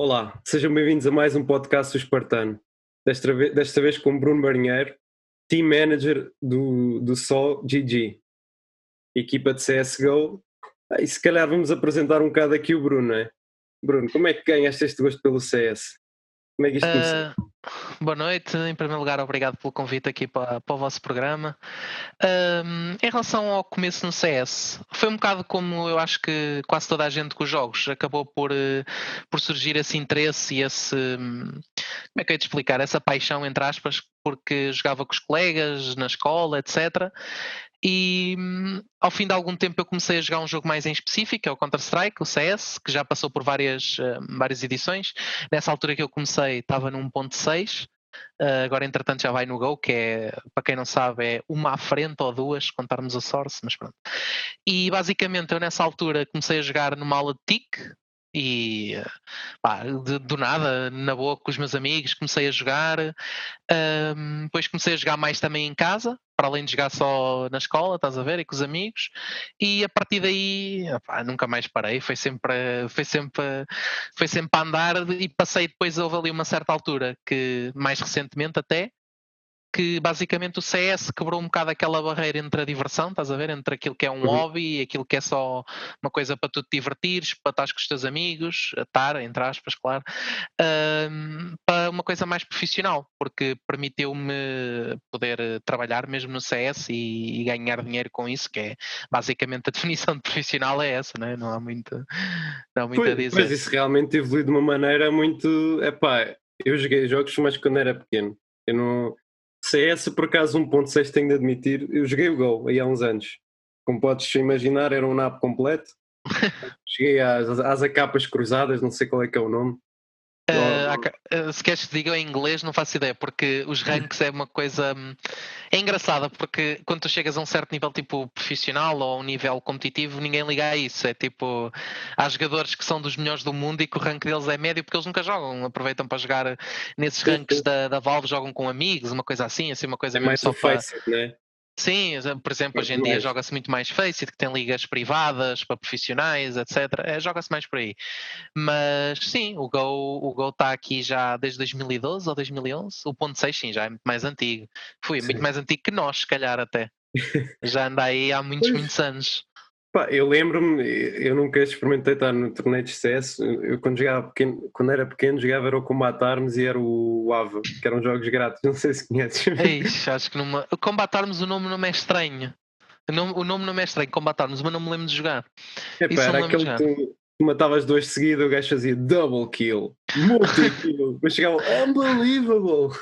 Olá, sejam bem-vindos a mais um podcast do Espartano. Desta vez, desta vez com Bruno Marinheiro, Team Manager do, do Sol GG, equipa de CSGO. Ah, e se calhar vamos apresentar um bocado aqui o Bruno, não é? Bruno, como é que ganhaste este gosto pelo CS? Como é que isto começou? Uh, boa noite, em primeiro lugar, obrigado pelo convite aqui para, para o vosso programa. Um, em relação ao começo no CS, foi um bocado como eu acho que quase toda a gente com os jogos acabou por, uh, por surgir esse interesse e esse. Um, como é que eu ia te explicar? Essa paixão, entre aspas, porque jogava com os colegas na escola, etc. E hum, ao fim de algum tempo eu comecei a jogar um jogo mais em específico, que é o Counter-Strike, o CS, que já passou por várias, uh, várias edições. Nessa altura que eu comecei estava no 1.6, uh, agora entretanto já vai no Go, que é, para quem não sabe, é uma à frente ou duas, contarmos a Source, mas pronto. E basicamente eu nessa altura comecei a jogar numa aula de TIC, e pá, de, do nada, na boa com os meus amigos, comecei a jogar. Um, depois comecei a jogar mais também em casa, para além de jogar só na escola, estás a ver, e com os amigos. E a partir daí, nunca mais parei, foi sempre, foi sempre, foi sempre a andar e passei depois, houve ali uma certa altura que, mais recentemente até, que basicamente o CS quebrou um bocado aquela barreira entre a diversão, estás a ver? Entre aquilo que é um uhum. hobby e aquilo que é só uma coisa para tu te divertires, para estar com os teus amigos, estar, entre aspas, claro, um, para uma coisa mais profissional, porque permitiu-me poder trabalhar mesmo no CS e, e, ganhar dinheiro com isso, que é basicamente a definição de profissional é essa, né? não há muito, não há muito pois, a dizer. Mas isso realmente evoluiu de uma maneira muito. Epá, eu joguei jogos, mas quando era pequeno. Eu não CS, por acaso, 1.6 tenho de admitir, eu joguei o Go aí há uns anos. Como podes imaginar, era um NAP completo. Cheguei às, às acapas cruzadas, não sei qual é que é o nome. Uh, se queres que diga em inglês, não faço ideia, porque os ranks é uma coisa. Hum, é engraçada, porque quando tu chegas a um certo nível tipo profissional ou um nível competitivo, ninguém liga a isso. É tipo, há jogadores que são dos melhores do mundo e que o rank deles é médio porque eles nunca jogam, aproveitam para jogar nesses ranks da, da Valve, jogam com amigos, uma coisa assim, assim, uma coisa é mais só para. Né? Sim, por exemplo, hoje em dia joga-se muito mais Faceit, que tem ligas privadas para profissionais, etc. É, joga-se mais por aí. Mas sim, o Go o Go está aqui já desde 2012 ou 2011. O ponto 6 sim, já é muito mais antigo. Fui muito mais antigo que nós, se calhar até. já anda aí há muitos, muitos anos. Pá, eu lembro-me, eu nunca experimentei estar no torneio de CS. Eu quando, jogava pequeno, quando era pequeno jogava era o Combat Arms e era o AVA, que eram jogos grátis, não sei se conheces. Eixe, acho que numa... o Combat Arms o nome não é estranho. O nome, o nome não é estranho, Combat Arms, mas não me lembro de jogar. Epá, era aquele que matavas dois seguidos, o gajo fazia double kill, multi-kill, mas chegava unbelievable.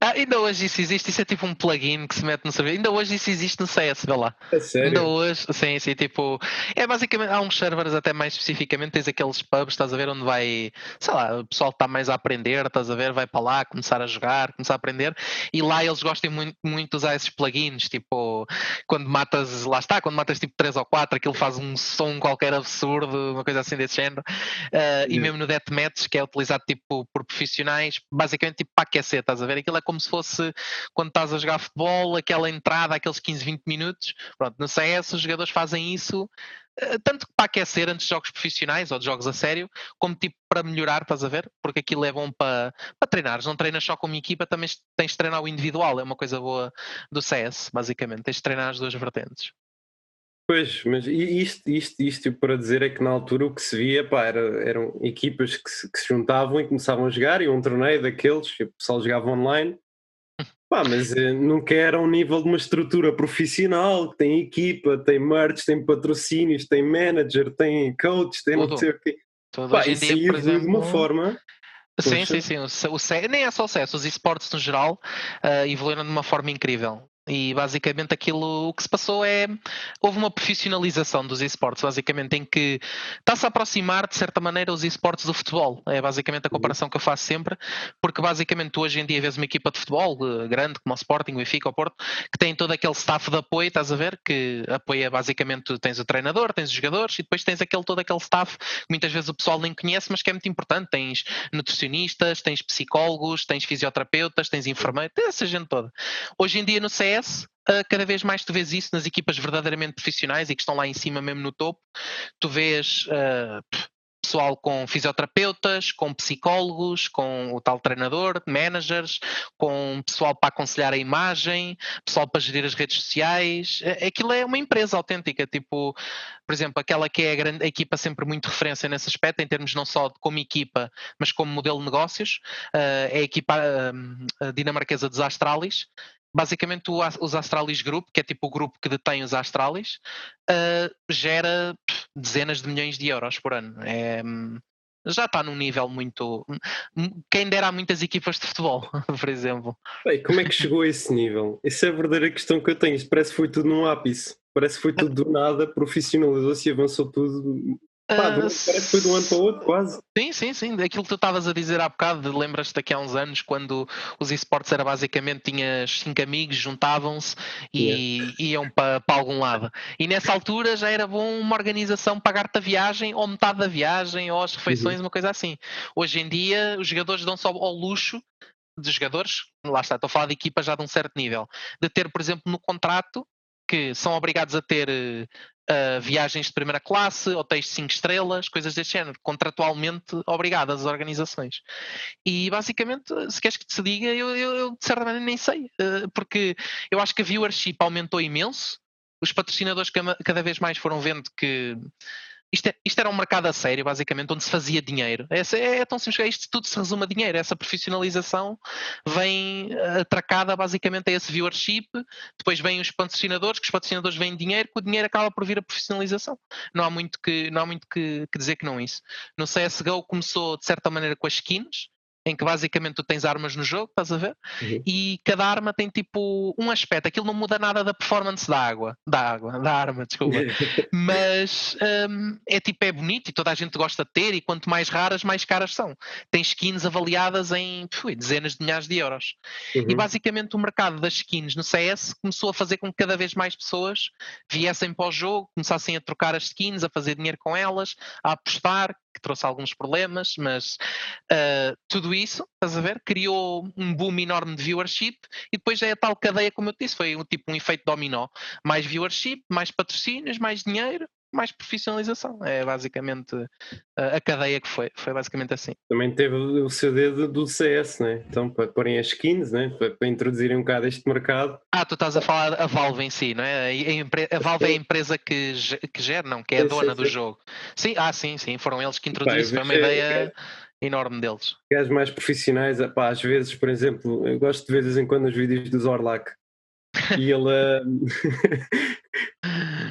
Ah, ainda hoje isso existe, isso é tipo um plugin que se mete no servidor. Ainda hoje isso existe no CS, vê lá. É sério? Ainda hoje, sim, sim, tipo, é basicamente, há uns servers até mais especificamente, tens aqueles pubs, estás a ver, onde vai, sei lá, o pessoal está mais a aprender, estás a ver, vai para lá, começar a jogar, começar a aprender, e lá eles gostam muito, muito de usar esses plugins, tipo, quando matas, lá está, quando matas tipo 3 ou 4, aquilo faz um som qualquer absurdo, uma coisa assim assim desse género, uh, e mesmo no Deathmatch, que é utilizado tipo por profissionais, basicamente tipo para aquecer, estás a ver? Aquilo é como se fosse quando estás a jogar futebol, aquela entrada, aqueles 15, 20 minutos. Pronto, no CS os jogadores fazem isso uh, tanto para aquecer antes de jogos profissionais ou de jogos a sério, como tipo para melhorar, estás a ver? Porque aquilo é bom para, para treinar. Não treinas só como equipa, também tens de treinar o individual. É uma coisa boa do CS, basicamente. Tens de treinar as duas vertentes. Pois, mas isto, isto, isto para dizer é que na altura o que se via pá, era, eram equipas que se, que se juntavam e começavam a jogar, e um torneio daqueles, e o pessoal jogava online, pá, mas eh, nunca era um nível de uma estrutura profissional, que tem equipa, tem merch, tem patrocínios, tem manager, tem coach, tem Tudo. não sei o quê. Tudo. Pá, isso exemplo, de uma forma Sim, sim, sim. O, o, nem é só o CS, os esportes no geral uh, evoluíram de uma forma incrível. E basicamente aquilo o que se passou é houve uma profissionalização dos esportes, basicamente, em que está-se a aproximar de certa maneira os esportes do futebol. É basicamente a uhum. comparação que eu faço sempre, porque basicamente tu hoje em dia vês uma equipa de futebol eh, grande, como o Sporting, o Benfica, o Porto, que tem todo aquele staff de apoio, estás a ver? Que apoia basicamente, tens o treinador, tens os jogadores e depois tens aquele, todo aquele staff que muitas vezes o pessoal nem conhece, mas que é muito importante. Tens nutricionistas, tens psicólogos, tens fisioterapeutas, tens enfermeiros, tens essa gente toda. Hoje em dia no CS acontece, uh, cada vez mais tu vês isso nas equipas verdadeiramente profissionais e que estão lá em cima mesmo no topo, tu vês uh, pessoal com fisioterapeutas, com psicólogos, com o tal treinador, managers, com pessoal para aconselhar a imagem, pessoal para gerir as redes sociais. Aquilo é uma empresa autêntica, tipo, por exemplo, aquela que é a, grande, a equipa sempre muito referência nesse aspecto, em termos não só de como equipa, mas como modelo de negócios, uh, é a equipa uh, dinamarquesa dos Astralis, basicamente o, os Astralis Group, que é tipo o grupo que detém os Astralis, uh, gera dezenas de milhões de euros por ano. É, já está num nível muito. Quem dera há muitas equipas de futebol, por exemplo. Bem, como é que chegou a esse nível? Essa é a verdadeira questão que eu tenho. Parece que foi tudo num ápice. Parece que foi tudo do nada, profissionalizou-se e avançou tudo Pá, uh, parece que foi de um ano para o outro, quase. Sim, sim, sim. Aquilo que tu estavas a dizer há bocado, lembras-te daqui a uns anos, quando os esportes era basicamente tinhas cinco amigos, juntavam-se e yeah. iam para, para algum lado. E nessa altura já era bom uma organização pagar-te a viagem, ou metade da viagem, ou as refeições, uhum. uma coisa assim. Hoje em dia, os jogadores dão só ao luxo de jogadores, lá está, estou a falar de equipas já de um certo nível, de ter, por exemplo, no contrato que são obrigados a ter uh, viagens de primeira classe, hotéis de 5 estrelas, coisas deste género, contratualmente obrigadas as organizações. E basicamente, se queres que te diga, eu, eu, eu de certa maneira nem sei, uh, porque eu acho que a viewership aumentou imenso, os patrocinadores cada vez mais foram vendo que isto, é, isto, era um mercado a sério, basicamente, onde se fazia dinheiro. É, é, é tão simples, é isto tudo se resume a dinheiro. Essa profissionalização vem eh, atracada basicamente a esse viewership, depois vêm os patrocinadores, que os patrocinadores vêm dinheiro, que o dinheiro acaba por vir a profissionalização. Não há muito que, não há muito que, que dizer que não é isso. No CSGO começou de certa maneira com as skins, em que basicamente tu tens armas no jogo, estás a ver? Uhum. E cada arma tem tipo um aspecto, aquilo não muda nada da performance da água, da água, da arma, desculpa. Mas um, é tipo, é bonito e toda a gente gosta de ter, e quanto mais raras, mais caras são. Tem skins avaliadas em dezenas de milhares de euros. Uhum. E basicamente o mercado das skins no CS começou a fazer com que cada vez mais pessoas viessem para o jogo, começassem a trocar as skins, a fazer dinheiro com elas, a apostar, que trouxe alguns problemas, mas uh, tudo isso, estás a ver, criou um boom enorme de viewership e depois é a tal cadeia, como eu disse, foi um, tipo um efeito dominó. Mais viewership, mais patrocínios, mais dinheiro, mais profissionalização. É basicamente a, a, cadeia que foi. Foi basicamente assim. Também teve o seu dedo do CS, né? Então, para porem as skins, né? Para, para, introduzirem um bocado este mercado. Ah, tu estás a falar a Valve em si, não é? A, a Valve é a empresa que, que gera, não, que é a dona do jogo. Sim, ah, sim, sim. Foram eles que introduziram. Foi uma ideia. enorme deles. Gajos mais profissionais, pá, às vezes, por exemplo, eu gosto de ver de vez em quando os vídeos do Zorlak e ele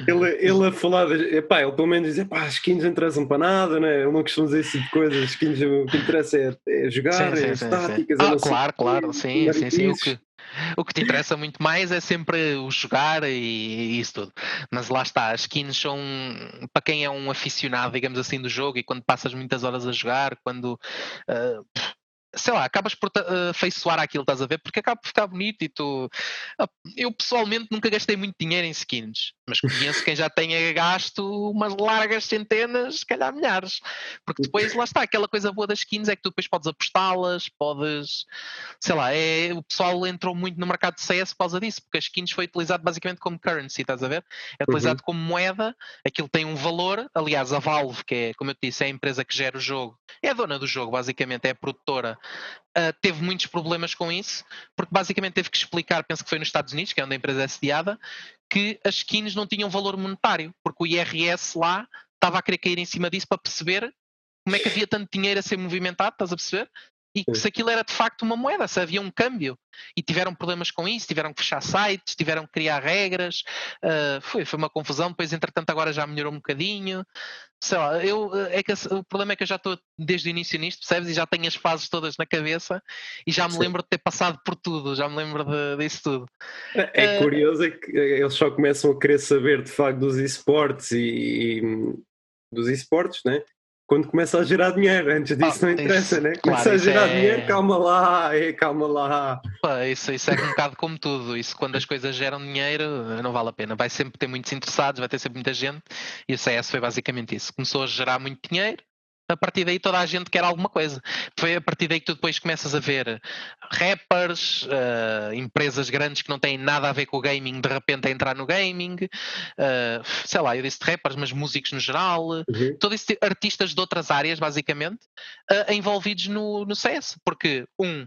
ele, ele a falar, epá, ele pelo menos diz, epá, as skins não interessam para nada, né? ele não costuma dizer esse tipo de coisas, as skins o que interessa é, é jogar, sim, é sim, táticas, ah, claro, claro, sim, sim, sim, o que, o que te interessa muito mais é sempre o jogar e, e isso tudo. Mas lá está, as skins são para quem é um aficionado, digamos assim, do jogo e quando passas muitas horas a jogar, quando uh, sei lá, acabas por uh, feiçoar aquilo, estás a ver? Porque acaba por ficar bonito e tu. Uh, eu pessoalmente nunca gastei muito dinheiro em skins, mas conheço quem já tenha gasto umas largas centenas, se calhar milhares. Porque depois lá está, aquela coisa boa das skins é que tu depois podes apostá-las, podes. Sei lá, é, o pessoal entrou muito no mercado de CS por causa disso, porque as skins foi utilizado basicamente como currency, estás a ver? É utilizado uhum. como moeda, aquilo tem um valor. Aliás, a Valve, que é, como eu te disse, é a empresa que gera o jogo, é a dona do jogo, basicamente, é a produtora uh, teve muitos problemas com isso, porque basicamente teve que explicar, penso que foi nos Estados Unidos, que é onde a empresa é sediada, que as skins não tinham valor monetário, porque o IRS lá estava a querer cair em cima disso para perceber como é que havia tanto dinheiro a ser movimentado, estás a perceber? E que se aquilo era de facto uma moeda, se havia um câmbio. E tiveram problemas com isso, tiveram que fechar sites, tiveram que criar regras, uh, foi, foi uma confusão, depois entretanto agora já melhorou um bocadinho sei lá, eu, é que o problema é que eu já estou desde o início nisto, percebes? E já tenho as fases todas na cabeça e já me Sim. lembro de ter passado por tudo, já me lembro de, disso tudo. É, uh, curioso é que eles só começam a querer saber de facto dos esportes e, e dos esportes, né? Quando começa a gerar dinheiro, antes disso ah, não interessa, isso, né? Começa claro, a gerar é... dinheiro, calma lá, é, calma lá. Pá, isso, isso é um bocado como tudo, isso quando as coisas geram dinheiro não vale a pena, vai sempre ter muitos interessados, vai ter sempre muita gente e o CS foi basicamente isso, começou a gerar muito dinheiro, a partir daí toda a gente quer alguma coisa. Foi a partir daí que tu depois começas a ver rappers, uh, empresas grandes que não têm nada a ver com o gaming, de repente a entrar no gaming, uh, sei lá, eu disse rappers, mas músicos no geral, uhum. todos esses artistas de outras áreas, basicamente, uh, envolvidos no, no CS, porque um,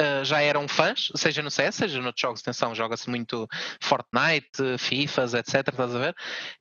uh, já eram fãs, seja no CS, seja noutros jogos, atenção, joga-se muito Fortnite, FIFAs, etc, estás a ver?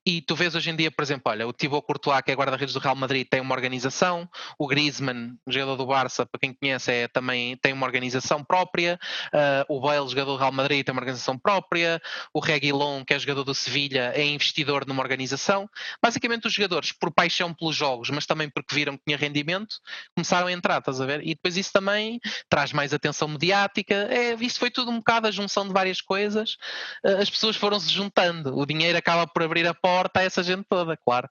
E tu vês hoje em dia, por exemplo, olha, o Thibaut Courtois, que é guarda-redes do Real Madrid, tem uma organização, o Griezmann, jogador do Barça, para quem conhece, é, também tem uma organização própria, uh, o Bale, jogador do Real Madrid, tem uma organização própria, o Reguilon, que é jogador do Sevilha, é investidor numa organização. Basicamente, os jogadores, por paixão pelos jogos, mas também porque viram que tinha rendimento, começaram a entrar, estás a ver? E depois isso também traz mais atenção atenção mediática, é, isso foi tudo um bocado a junção de várias coisas, eh, as pessoas foram se juntando, o dinheiro acaba por abrir a porta a essa gente toda, claro.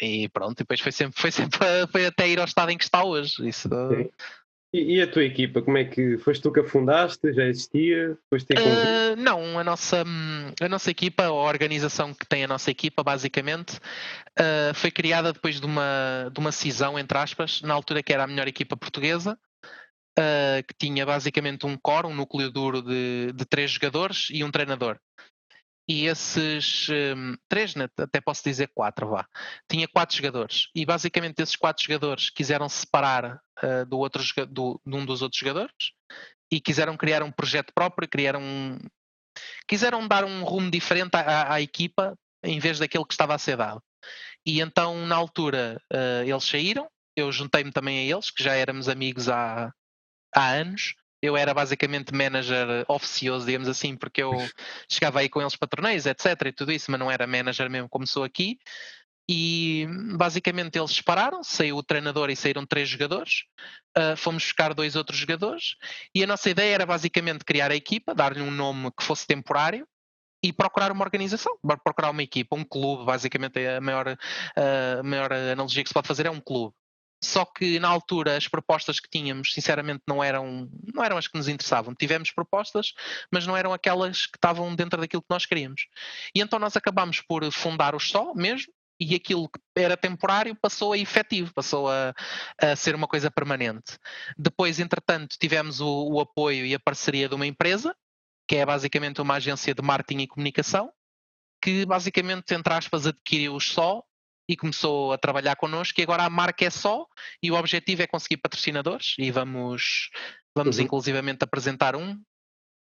E pronto, depois foi sempre, foi sempre foi até ir ao estado em que está hoje. Isso, e, e, a tua equipa, como é que foste tu que a fundaste? Já existia? Uh, não, a nossa, a nossa equipa, a organização que tem a nossa equipa, basicamente, uh, foi criada depois de uma, de uma cisão, entre aspas, na altura que era a melhor equipa portuguesa, uh, que tinha basicamente um core, um núcleo duro de, de três jogadores e um treinador. E esses um, três, né, até posso dizer quatro, vá. Tinha quatro jogadores. E basicamente esses quatro jogadores quiseram separar uh, do outro, do, de um dos outros jogadores e quiseram criar um projeto próprio, criaram quiseram dar um rumo diferente à, à, equipa em vez daquele que estava a ser dado. E então, na altura, uh, eles saíram, eu juntei-me também a eles, que já éramos amigos há, há anos. Eu era basicamente manager oficioso, digamos assim, porque eu chegava aí com eles para torneios, etc. e tudo isso, mas não era manager mesmo como sou aqui. E basicamente eles separaram, saiu o treinador e saíram três jogadores, uh, fomos buscar dois outros jogadores e a nossa ideia era basicamente criar a equipa, dar-lhe um nome que fosse temporário e procurar uma organização, procurar uma equipa, um clube, basicamente é a maior, uh, a maior analogia que se pode fazer é um clube. Só que na altura as propostas que tínhamos, sinceramente, não eram, não eram as que nos interessavam. Tivemos propostas, mas não eram aquelas que estavam dentro daquilo que nós queríamos. E então nós acabámos por fundar o Só mesmo, e aquilo que era temporário passou a efetivo, passou a, a ser uma coisa permanente. Depois, entretanto, tivemos o, o apoio e a parceria de uma empresa, que é basicamente uma agência de marketing e comunicação, que basicamente, entre aspas, adquiriu o Só e começou a trabalhar connosco e agora a marca é só e o objetivo é conseguir patrocinadores e vamos, vamos uhum. inclusivamente apresentar um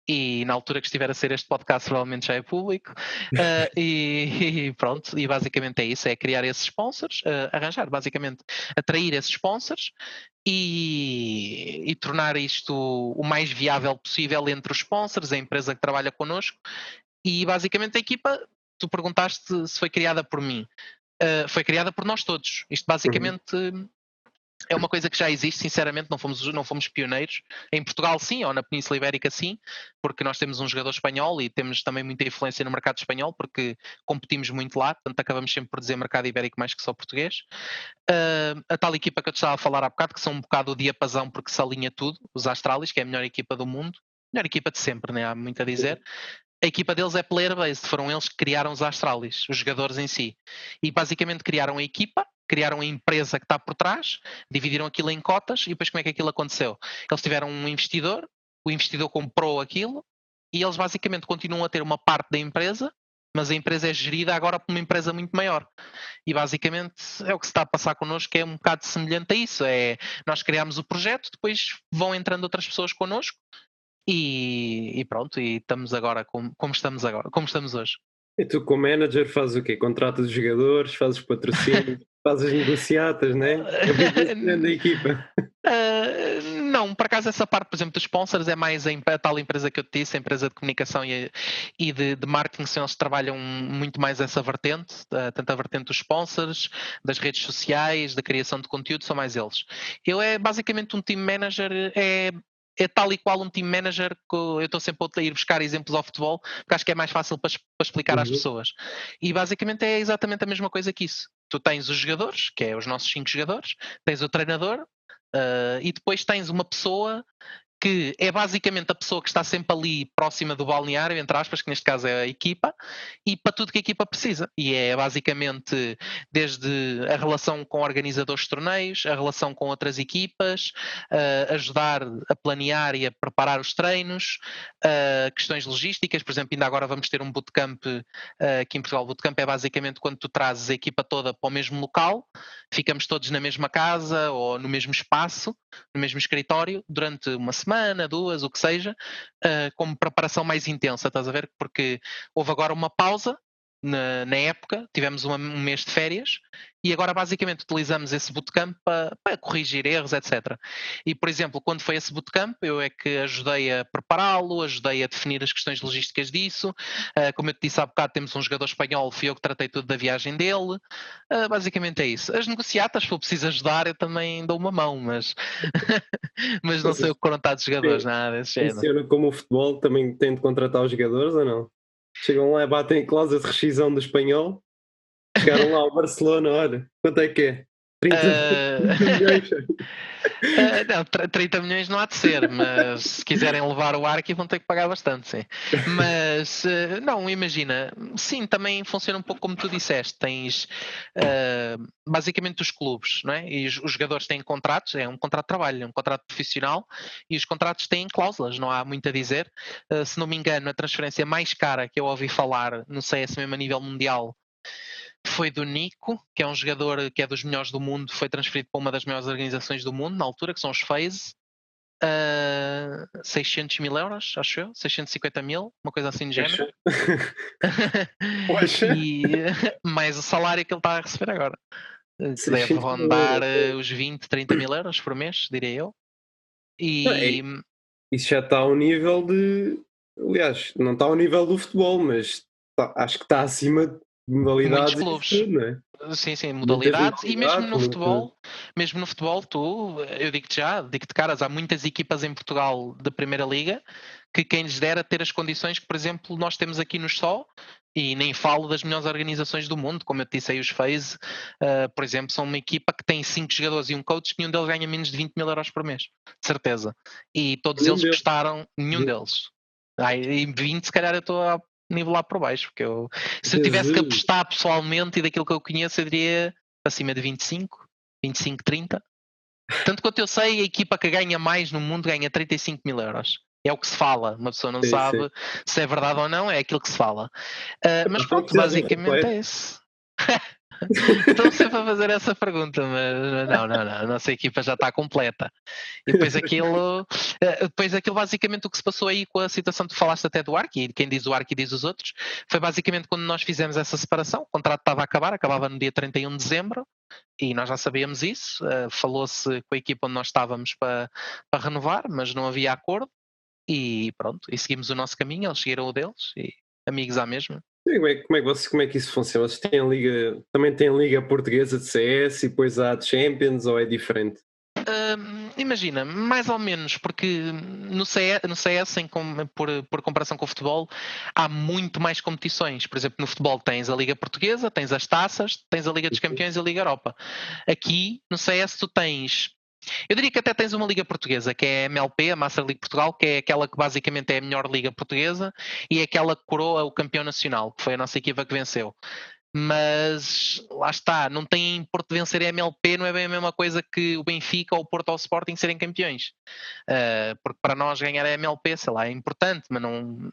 e na altura que estiver a ser este podcast provavelmente já é público uh, e, e, pronto, e basicamente é isso, é criar esses sponsors, uh, arranjar basicamente, atrair esses sponsors e, e, tornar isto o mais viável possível entre os sponsors, a empresa que trabalha connosco e basicamente a equipa, tu perguntaste se foi criada por mim uh, foi criada por nós todos. Isto basicamente uhum. é uma coisa que já existe, sinceramente, não fomos, não fomos pioneiros. Em Portugal, sim, ou na Península Ibérica, sim, porque nós temos um jogador espanhol e temos também muita influência no mercado espanhol, porque competimos muito lá, portanto acabamos sempre por dizer mercado ibérico mais que só português. Uh, a tal equipa que eu te estava a falar há bocado, que são um bocado o diapasão porque se alinha tudo, os Astralis, que é a melhor equipa do mundo, melhor equipa de sempre, né? há muito a dizer a equipa deles é player-based, foram eles que criaram os Astralis, os jogadores em si. E basicamente criaram a equipa, criaram a empresa que está por trás, dividiram aquilo em cotas e depois como é que aquilo aconteceu? Eles tiveram um investidor, o investidor comprou aquilo e eles basicamente continuam a ter uma parte da empresa, mas a empresa é gerida agora por uma empresa muito maior. E basicamente é o que se está a passar connosco, que é um bocado semelhante a isso. É, nós criamos o projeto, depois vão entrando outras pessoas connosco e, e, pronto, e estamos agora como, como, estamos agora, como estamos hoje. E tu como manager fazes o quê? Contratas os jogadores, fazes patrocínio, fazes negociatas, né? É da equipa. Uh, não, por acaso essa parte, por exemplo, dos sponsors é mais a, tal empresa que eu te disse, a empresa de comunicação e, e de, de, marketing, eles trabalham muito mais essa vertente, uh, tanto a vertente dos sponsors, das redes sociais, da criação de conteúdo, são mais eles. Eu é basicamente um team manager, é é tal e qual um team manager que eu estou sempre a ir buscar exemplos ao futebol, porque acho que é mais fácil para, para explicar uhum. às pessoas. E basicamente é exatamente a mesma coisa que isso. Tu tens os jogadores, que é os nossos cinco jogadores, tens o treinador, uh, e depois tens uma pessoa que é basicamente a pessoa que está sempre ali próxima do balneário, entre aspas, que neste caso é a equipa, e para tudo que a equipa precisa. E é basicamente desde a relação com organizadores de torneios, a relação com outras equipas, uh, ajudar a planear e a preparar os treinos, uh, questões logísticas, por exemplo, ainda agora vamos ter um bootcamp uh, aqui em Portugal. O bootcamp é basicamente quando tu trazes a equipa toda para o mesmo local, ficamos todos na mesma casa ou no mesmo espaço, no mesmo escritório, durante uma semana semana, duas, o que seja, uh, como preparação mais intensa, estás a ver? Porque houve agora uma pausa na, na, época, tivemos uma, um mês de férias e agora basicamente utilizamos esse bootcamp para, para corrigir erros, etc. E, por exemplo, quando foi esse bootcamp, eu é que ajudei a prepará-lo, ajudei a definir as questões logísticas disso. Uh, como eu te disse há bocado, temos um jogador espanhol, fui eu que tratei tudo da viagem dele. Uh, basicamente é isso. As negociatas, se for preciso ajudar, eu também dou uma mão, mas, mas não sei o que contratar de jogadores, nada género. como o futebol, também tem de contratar os jogadores ou não? Chegam lá e batem cláusula de rescisão do espanhol. Chegaram lá ao Barcelona, olha, quanto é que é? 30 uh... milhões. Uh, não, 30 milhões não há de ser, mas se quiserem levar o Arqui vão ter que pagar bastante, sim. Mas uh, não, imagina, sim, também funciona um pouco como tu disseste, tens uh, basicamente os clubes, não é? E os, os, jogadores têm contratos, é um contrato de trabalho, é um contrato profissional, e os contratos têm cláusulas, não há muito a dizer. se não me engano, a transferência mais cara que eu ouvi falar no CS mesmo a nível mundial foi do Nico, que é um jogador que é dos melhores do mundo, foi transferido para uma das maiores organizações do mundo na altura, que são os FaZe. Uh, 600 mil euros, acho eu, 650 mil, uma coisa assim de género. e mais o salário que ele está a receber agora. Que deve rondar uh, os 20, 30 mil euros por mês, diria eu. E. É, isso já está ao nível de. Aliás, não está ao nível do futebol, mas tá, acho que está acima modalidades clubes. Tudo, é? Sim, sim, modalidades e mesmo no futebol, mesmo no futebol, tu, eu digo-te já, digo-te caras, há muitas equipas em Portugal da Primeira Liga que quem lhes dera ter as condições que, por exemplo, nós temos aqui no Sol, e nem falo das melhores organizações do mundo, como eu te disse aí, os FaZe, uh, por exemplo, são uma equipa que tem cinco jogadores e um coach, nenhum deles ganha menos de 20 mil euros por mês, de certeza. E todos nenhum eles deles. gostaram, nenhum deles. Ai, e 20, se calhar eu estou a nivelar por baixo, porque eu, se eu tivesse que apostar pessoalmente e daquilo que eu conheço, eu diria acima de 25, 25, 30. Tanto quanto eu sei, a equipa que ganha mais no mundo ganha 35 mil euros. É o que se fala, uma pessoa não sim, sabe sim. se é verdade ou não, é aquilo que se fala. Uh, mas pronto, basicamente é isso. Estou sempre a fazer essa pergunta, mas não, não, não, a nossa equipa já está completa. E depois aquilo, eh, depois aquilo basicamente o que se passou aí com a situação que tu falaste até do Ark, e quem diz o Ark e diz os outros, foi basicamente quando nós fizemos essa separação, o contrato estava a acabar, acabava no dia 31 de dezembro, e nós já sabíamos isso, uh, falou-se com a equipa onde nós estávamos para, para renovar, mas não havia acordo, e pronto, e seguimos o nosso caminho, eles seguiram o deles, e amigos à mesma. Como é, como, é que vocês, como é que isso funciona? Vocês têm liga, também têm liga portuguesa de CS e depois há de Champions ou é diferente? Uh, imagina, mais ou menos, porque no CS, no CS em, por, por comparação com o futebol, há muito mais competições. Por exemplo, no futebol tens a Liga Portuguesa, tens as taças, tens a Liga dos uhum. Campeões e a Liga Europa. Aqui no CS tu tens eu diria que até tens uma liga portuguesa, que é a MLP, a Master League Portugal, que é aquela que basicamente é a melhor liga portuguesa e é aquela que coroa o campeão nacional, que foi a nossa equipa que venceu. Mas lá está, não tem Porto vencer a MLP, não é bem a mesma coisa que o Benfica ou o Porto ou o Sporting serem campeões. Uh, porque para nós ganhar a MLP, sei lá, é importante, mas não,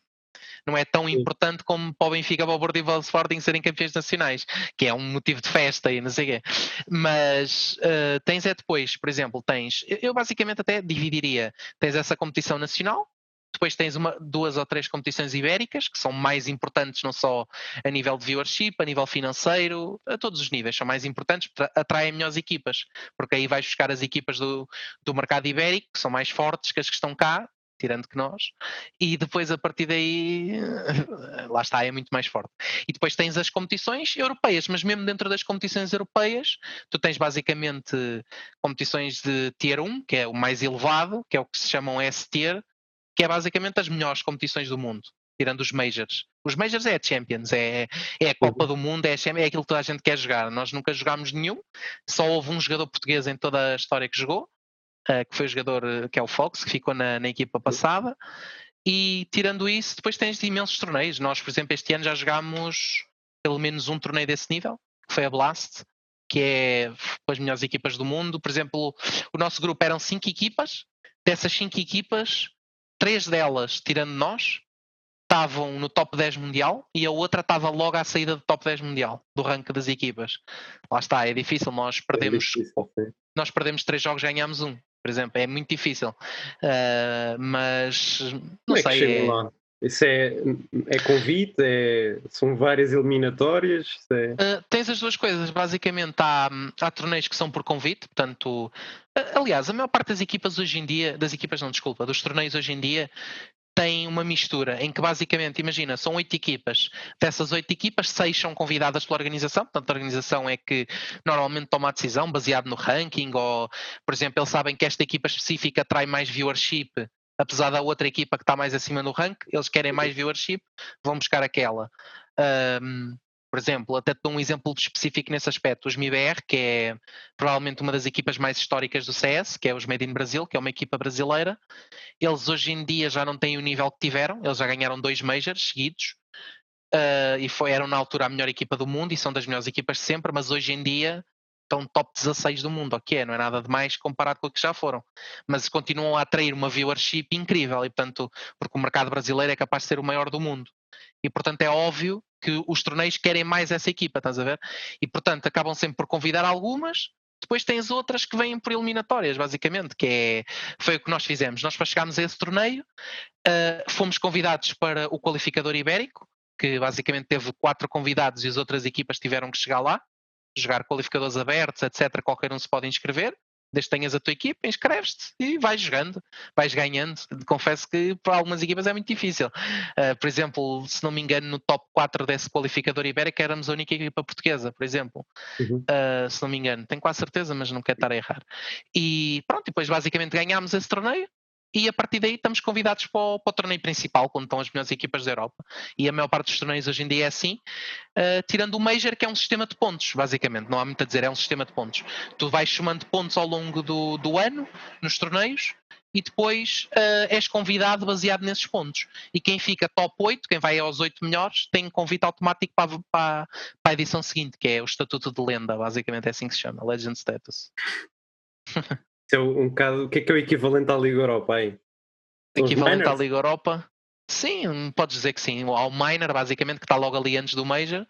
não é tão importante como para o Benfica, para o Porto e para o Sporting serem campeões nacionais, que é um motivo de festa e não sei o quê. Mas uh, tens é depois, por exemplo, tens, eu basicamente até dividiria, tens essa competição nacional, depois tens uma, duas ou três competições ibéricas, que são mais importantes não só a nível de viewership, a nível financeiro, a todos os níveis, são mais importantes, atraem melhores equipas, porque aí vais buscar as equipas do, do mercado ibérico, que são mais fortes que as que estão cá, tirando que nós, e depois a partir daí, lá está, é muito mais forte. E depois tens as competições europeias, mas mesmo dentro das competições europeias, tu tens basicamente competições de Tier 1, que é o mais elevado, que é o que se chamam S-Tier, que é basicamente as melhores competições do mundo. Tirando os Majors. Os Majors é a Champions, é, é a Copa do Mundo, é, é aquilo que toda a gente quer jogar. Nós nunca jogámos nenhum, só houve um jogador português em toda a história que jogou, uh, que foi o jogador que é o Fox, que ficou na, na equipa passada. E tirando isso, depois tens imensos torneios. Nós, por exemplo, este ano já jogámos pelo menos um torneio desse nível, que foi a Blast, que é as melhores equipas do mundo. Por exemplo, o nosso grupo eram cinco equipas, dessas cinco equipas, três delas, tirando nós, estavam no top 10 mundial e a outra estava logo à saída do top 10 mundial, do ranking das equipas. Lá está, é difícil, nós perdemos, é difícil, nós perdemos três jogos, ganhamos um, por exemplo, é muito difícil. Uh, mas não Como sei. É, é... Lá? Isso é, é convite? É, são várias eliminatórias? É... Uh, tens as duas coisas. Basicamente, há, há torneios que são por convite, portanto. Aliás, a maior parte das equipas hoje em dia, das equipas não, desculpa, dos torneios hoje em dia, tem uma mistura em que basicamente, imagina, são oito equipas. Dessas oito equipas, seis são convidadas pela organização. Portanto, a organização é que normalmente toma a decisão baseado no ranking ou, por exemplo, eles sabem que esta equipa específica atrai mais viewership apesar da outra equipa que está mais acima no rank, eles querem mais viewership, vão buscar aquela. Um, por exemplo, até te dou um exemplo específico nesse aspecto. Os MIBR, que é provavelmente uma das equipas mais históricas do CS, que é os Made in Brasil, que é uma equipa brasileira, eles hoje em dia já não têm o nível que tiveram, eles já ganharam dois majors seguidos, uh, e foi, eram na altura a melhor equipa do mundo e são das melhores equipas sempre, mas hoje em dia estão top 16 do mundo, ok, não é nada demais comparado com o que já foram, mas continuam a atrair uma viewership incrível e portanto, porque o mercado brasileiro é capaz de ser o maior do mundo. E portanto é óbvio que os torneios querem mais essa equipa, estás a ver? E portanto acabam sempre por convidar algumas, depois tens outras que vêm por eliminatórias, basicamente, que é, foi o que nós fizemos. Nós para chegarmos a esse torneio, uh, fomos convidados para o qualificador ibérico, que basicamente teve quatro convidados e as outras equipas tiveram que chegar lá jogar qualificadores abertos, etc., qualquer um se pode inscrever. Desde que tenhas a tua equipa, inscreves-te e vais jogando, vais ganhando. Confesso que para algumas equipas é muito difícil. Uh, por exemplo, se não me engano, no top 4 desse qualificador ibérico éramos a única equipa portuguesa, por exemplo. Uhum. Uh, se não me engano, tenho quase certeza, mas não quero estar a errar. E pronto, depois basicamente ganhámos esse torneio, e a partir daí estamos convidados para o, para o, torneio principal, quando estão as melhores equipas da Europa. E a maior parte dos torneios hoje em dia é assim, uh, tirando o Major, que é um sistema de pontos, basicamente, não há muito a dizer, é um sistema de pontos. Tu vais chamando pontos ao longo do, do ano, nos torneios, e depois uh, és convidado baseado nesses pontos. E quem fica top 8, quem vai aos 8 melhores, tem convite automático para, para, para a edição seguinte, que é o Estatuto de Lenda, basicamente é assim que se chama, Legend Status. é um bocado. O que é que é o equivalente à Liga Europa aí? Equivalente à Liga Europa? Sim, podes dizer que sim. Ao Miner, basicamente, que está logo ali antes do Major,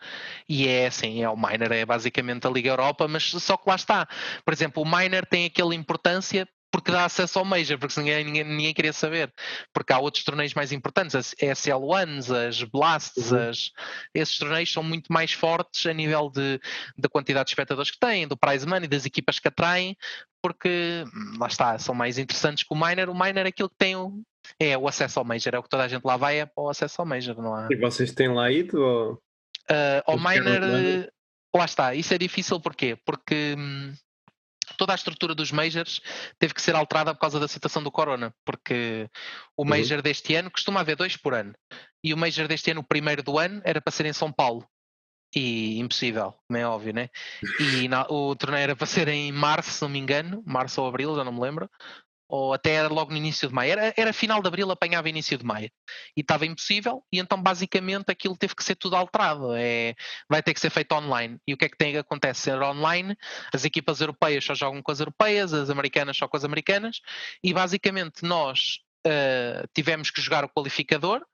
e é assim, é o Miner é basicamente a Liga Europa, mas só que lá está. Por exemplo, o Miner tem aquela importância porque dá acesso ao Major, porque ninguém, ninguém, ninguém queria saber. Porque há outros torneios mais importantes, as SL1s, as Blasts, uhum. as, esses torneios são muito mais fortes a nível de, da quantidade de espectadores que têm, do prize money, das equipas que atraem, porque hum, lá está, são mais interessantes que o Miner. O Miner é aquilo que tem o, é o acesso ao Major, é o que toda a gente lá vai, é para o acesso ao Major, não há. E vocês têm lá ido? Ou... Uh, ao Miner, lá está, isso é difícil porquê? Porque hum, toda a estrutura dos majors teve que ser alterada por causa da situação do corona, porque o uhum. major uhum. deste ano costuma haver dois por ano, e o major deste ano, o primeiro do ano, era para ser em São Paulo. E impossível, como é óbvio, né? E na, o torneio era para ser em março, se não me engano, março ou abril, já não me lembro ou até era logo no início de maio, era, era final de abril, apanhava início de maio e estava impossível, e então basicamente aquilo teve que ser tudo alterado, é, vai ter que ser feito online. E o que é que tem que acontecer online? As equipas europeias só jogam com as europeias, as americanas só com as americanas, e basicamente nós uh, tivemos que jogar o qualificador,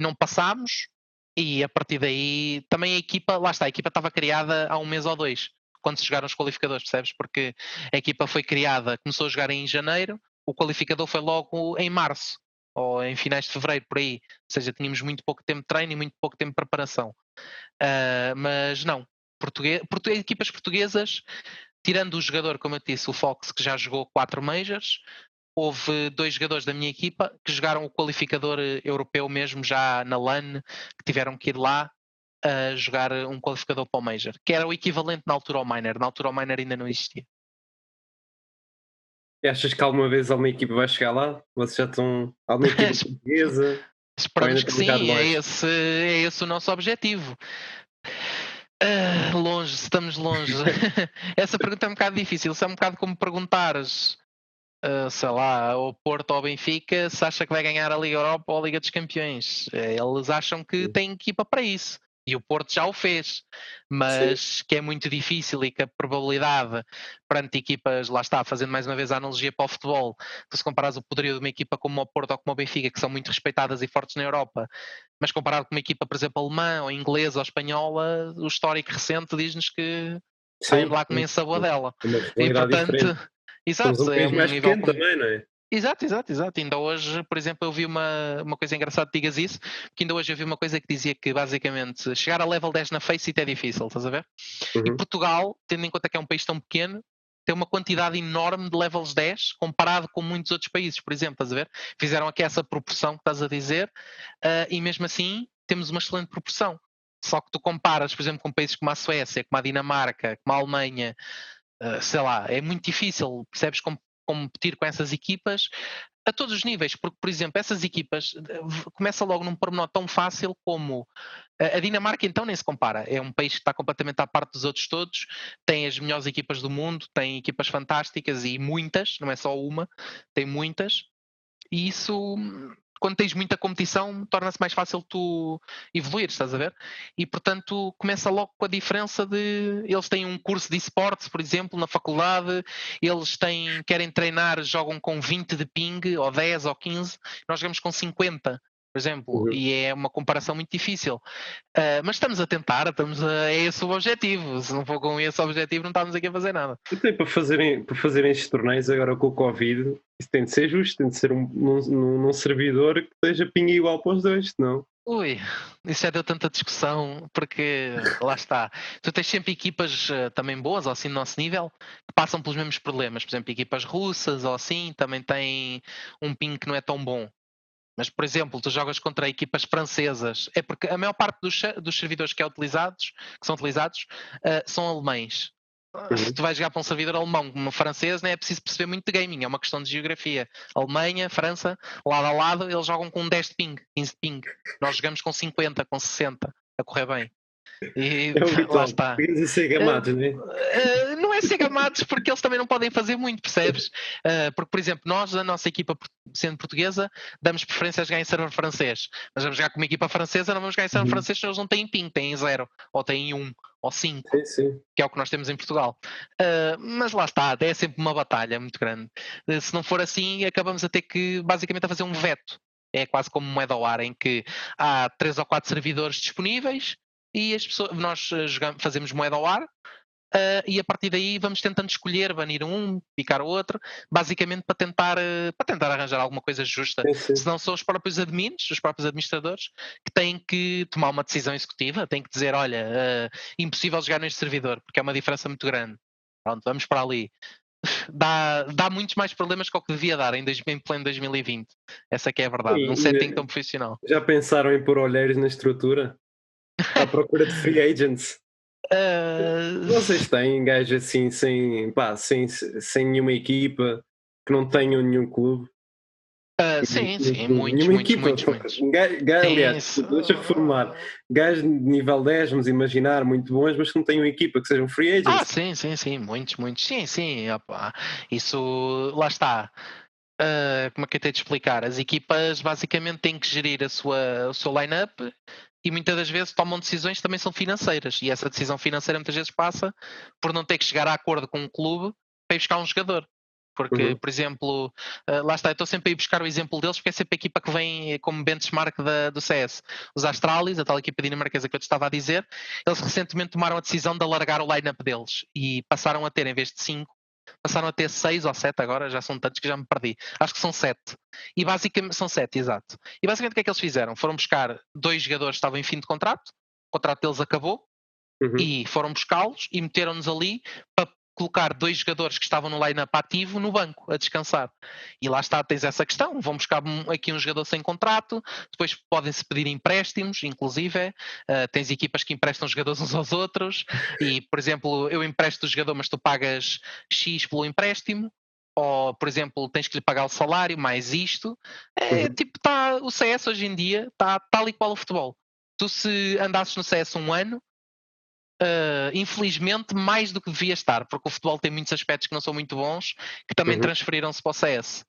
não passámos, e a partir daí também a equipa, lá está, a equipa estava criada há um mês ou dois quando se jogaram os qualificadores, percebes? Porque a equipa foi criada, começou a jogar em janeiro, o qualificador foi logo em março ou em finais de fevereiro, por aí. Ou seja, tínhamos muito pouco tempo de treino e muito pouco tempo de preparação. Uh, mas não, equipas portuguesas, tirando o jogador, como eu disse, o Fox, que já jogou quatro majors, houve dois jogadores da minha equipa que jogaram o qualificador europeu mesmo já na LAN, que tiveram que ir lá a jogar um qualificador para o Major, que era o equivalente na altura ao Miner. Na altura ao Miner ainda não existia. E achas que alguma vez alguma equipa vai chegar lá? Vocês já estão. Alguma equipa portuguesa? Esperamos que sim, é esse, é esse o nosso objetivo. Uh, longe, estamos longe. Essa pergunta é um bocado difícil. Isso é um bocado como perguntares uh, sei lá, o Porto ou o Benfica se acha que vai ganhar a Liga Europa ou a Liga dos Campeões. Eh, eles acham que têm equipa para isso. E o Porto já o fez, mas Sim. que é muito difícil e que a probabilidade perante equipas, lá está, fazendo mais uma vez a analogia para o futebol, se comparas o poderio de uma equipa como o Porto ou como o Benfica, que são muito respeitadas e fortes na Europa, mas comparado com uma equipa, por exemplo, alemã ou inglesa ou espanhola, o histórico recente diz-nos que sai lá começa a dela. E portanto, exato, um é um nível também, não é? Exato, exato, exato. Ainda hoje, por exemplo, eu vi uma, uma coisa engraçada, digas isso, porque ainda hoje eu vi uma coisa que dizia que basicamente chegar a level 10 na Face é difícil, estás a ver? Uhum. E Portugal, tendo em conta que é um país tão pequeno, tem uma quantidade enorme de levels 10 comparado com muitos outros países, por exemplo, estás a ver? Fizeram aqui essa proporção que estás a dizer uh, e mesmo assim temos uma excelente proporção. Só que tu comparas, por exemplo, com países como a Suécia, como a Dinamarca, como a Alemanha, uh, sei lá, é muito difícil, percebes? Competir com essas equipas a todos os níveis, porque, por exemplo, essas equipas eh, começa logo num pormenor tão fácil como a Dinamarca, então, nem se compara. É um país que está completamente à parte dos outros todos, tem as melhores equipas do mundo, tem equipas fantásticas e muitas, não é só uma, tem muitas. E isso quando tens muita competição, torna-se mais fácil tu evoluir, estás a ver? E portanto começa logo com a diferença de eles têm um curso de esportes, por exemplo, na faculdade, eles têm, querem treinar, jogam com 20 de ping, ou 10 ou 15, nós jogamos com 50 por exemplo, uhum. e é uma comparação muito difícil. Uh, mas estamos a tentar, estamos a, é esse o objetivo. Se não for com esse objetivo, não estamos aqui a fazer nada. Para fazerem, para fazerem estes torneios agora com o Covid, isso tem de ser justo, tem de ser um, num, num servidor que esteja pinga igual para os dois, não? Ui, isso já deu tanta discussão, porque lá está. Tu tens sempre equipas uh, também boas, ou assim, no nosso nível, que passam pelos mesmos problemas. Por exemplo, equipas russas ou assim, também têm um ping que não é tão bom. Mas, por exemplo, tu jogas contra equipas francesas, é porque a maior parte dos, dos servidores que, é utilizados, que são utilizados uh, são alemães. Uhum. Se tu vais jogar para um servidor alemão como francês, não é preciso perceber muito de gaming, é uma questão de geografia. Alemanha, França, lado a lado, eles jogam com 10 de ping, 15 de ping. Nós jogamos com 50, com 60, a correr bem. E é lá está. Ser gamados, uh, uh, não é ser gamados porque eles também não podem fazer muito, percebes? Uh, porque, por exemplo, nós, a nossa equipa sendo portuguesa, damos preferência a jogar em server francês. Mas vamos jogar com uma equipa francesa, não vamos jogar em server uhum. francês se eles não têm ping, têm zero, ou têm um, ou cinco, sim, sim. que é o que nós temos em Portugal. mas lá está, é sempre uma batalha muito grande. se não for assim, acabamos a ter que, basicamente, a fazer um veto é quase como moeda ao ar, em que há três ou quatro servidores disponíveis, e as pessoas, nós eh, jogamos, fazemos moeda ao ar uh, e a partir daí vamos tentando escolher, banir um, picar o outro, basicamente para tentar, uh, para tentar arranjar alguma coisa justa. Sim, sim. são os próprios admins, os próprios administradores, que têm que tomar uma decisão executiva, têm que dizer, olha, uh, impossível jogar neste servidor, porque é uma diferença muito grande. Pronto, vamos para ali. Dá, dá muitos mais problemas que o que devia dar em, em pleno 2020. Essa que é a verdade, num setting tão profissional. Já pensaram em pôr olheiros na estrutura? À procura de free agents. Uh... Vocês têm gajos assim sem, pá, sem, sem nenhuma equipa, que não tenham nenhum clube? Uh, sim, sim, muitos, nenhuma muitos, equipa, muitos, muitos. aliás, deixa reformar. Gajos de nível 10, vamos imaginar, muito bons, mas que não tenham equipa, que sejam free agents. Ah, sim, sim, sim, muitos, muitos. Sim, sim, opa. isso, lá está. Uh, como é que eu tenho de explicar? As equipas basicamente têm que gerir a sua, o seu line-up e muitas das vezes tomam decisões que também são financeiras. E essa decisão financeira muitas vezes passa por não ter que chegar a acordo com um clube para ir buscar um jogador. Porque, uhum. por exemplo, uh, lá está, eu estou sempre a ir buscar o exemplo deles, porque é sempre a equipa que vem como benchmark da, do CS. Os Astralis, a tal equipa dinamarquesa que eu te estava a dizer, eles recentemente tomaram a decisão de alargar o line-up deles e passaram a ter, em vez de 5, passaram a ter seis ou sete agora, já são tantos que já me perdi. Acho que são sete. E basicamente, são sete, exato. E basicamente o que é que eles fizeram? Foram buscar dois jogadores que estavam em fim de contrato, o contrato deles acabou, uhum. e foram buscá-los e meteram-nos ali para colocar dois jogadores que estavam no line-up ativo no banco, a descansar. E lá está, tens essa questão. Vão buscar aqui um jogador sem contrato, depois podem-se pedir empréstimos, inclusive. Uh, tens equipas que emprestam jogadores uns aos outros. E, por exemplo, eu empresto o jogador, mas tu pagas X pelo empréstimo ou por exemplo tens que lhe pagar o salário mais isto é uhum. tipo tá o CS hoje em dia está tal e qual o futebol tu se andasses no CS um ano uh, infelizmente, mais do que devia estar, porque o futebol tem muitos aspectos que não são muito bons, que também uhum. transferiram-se para o CS.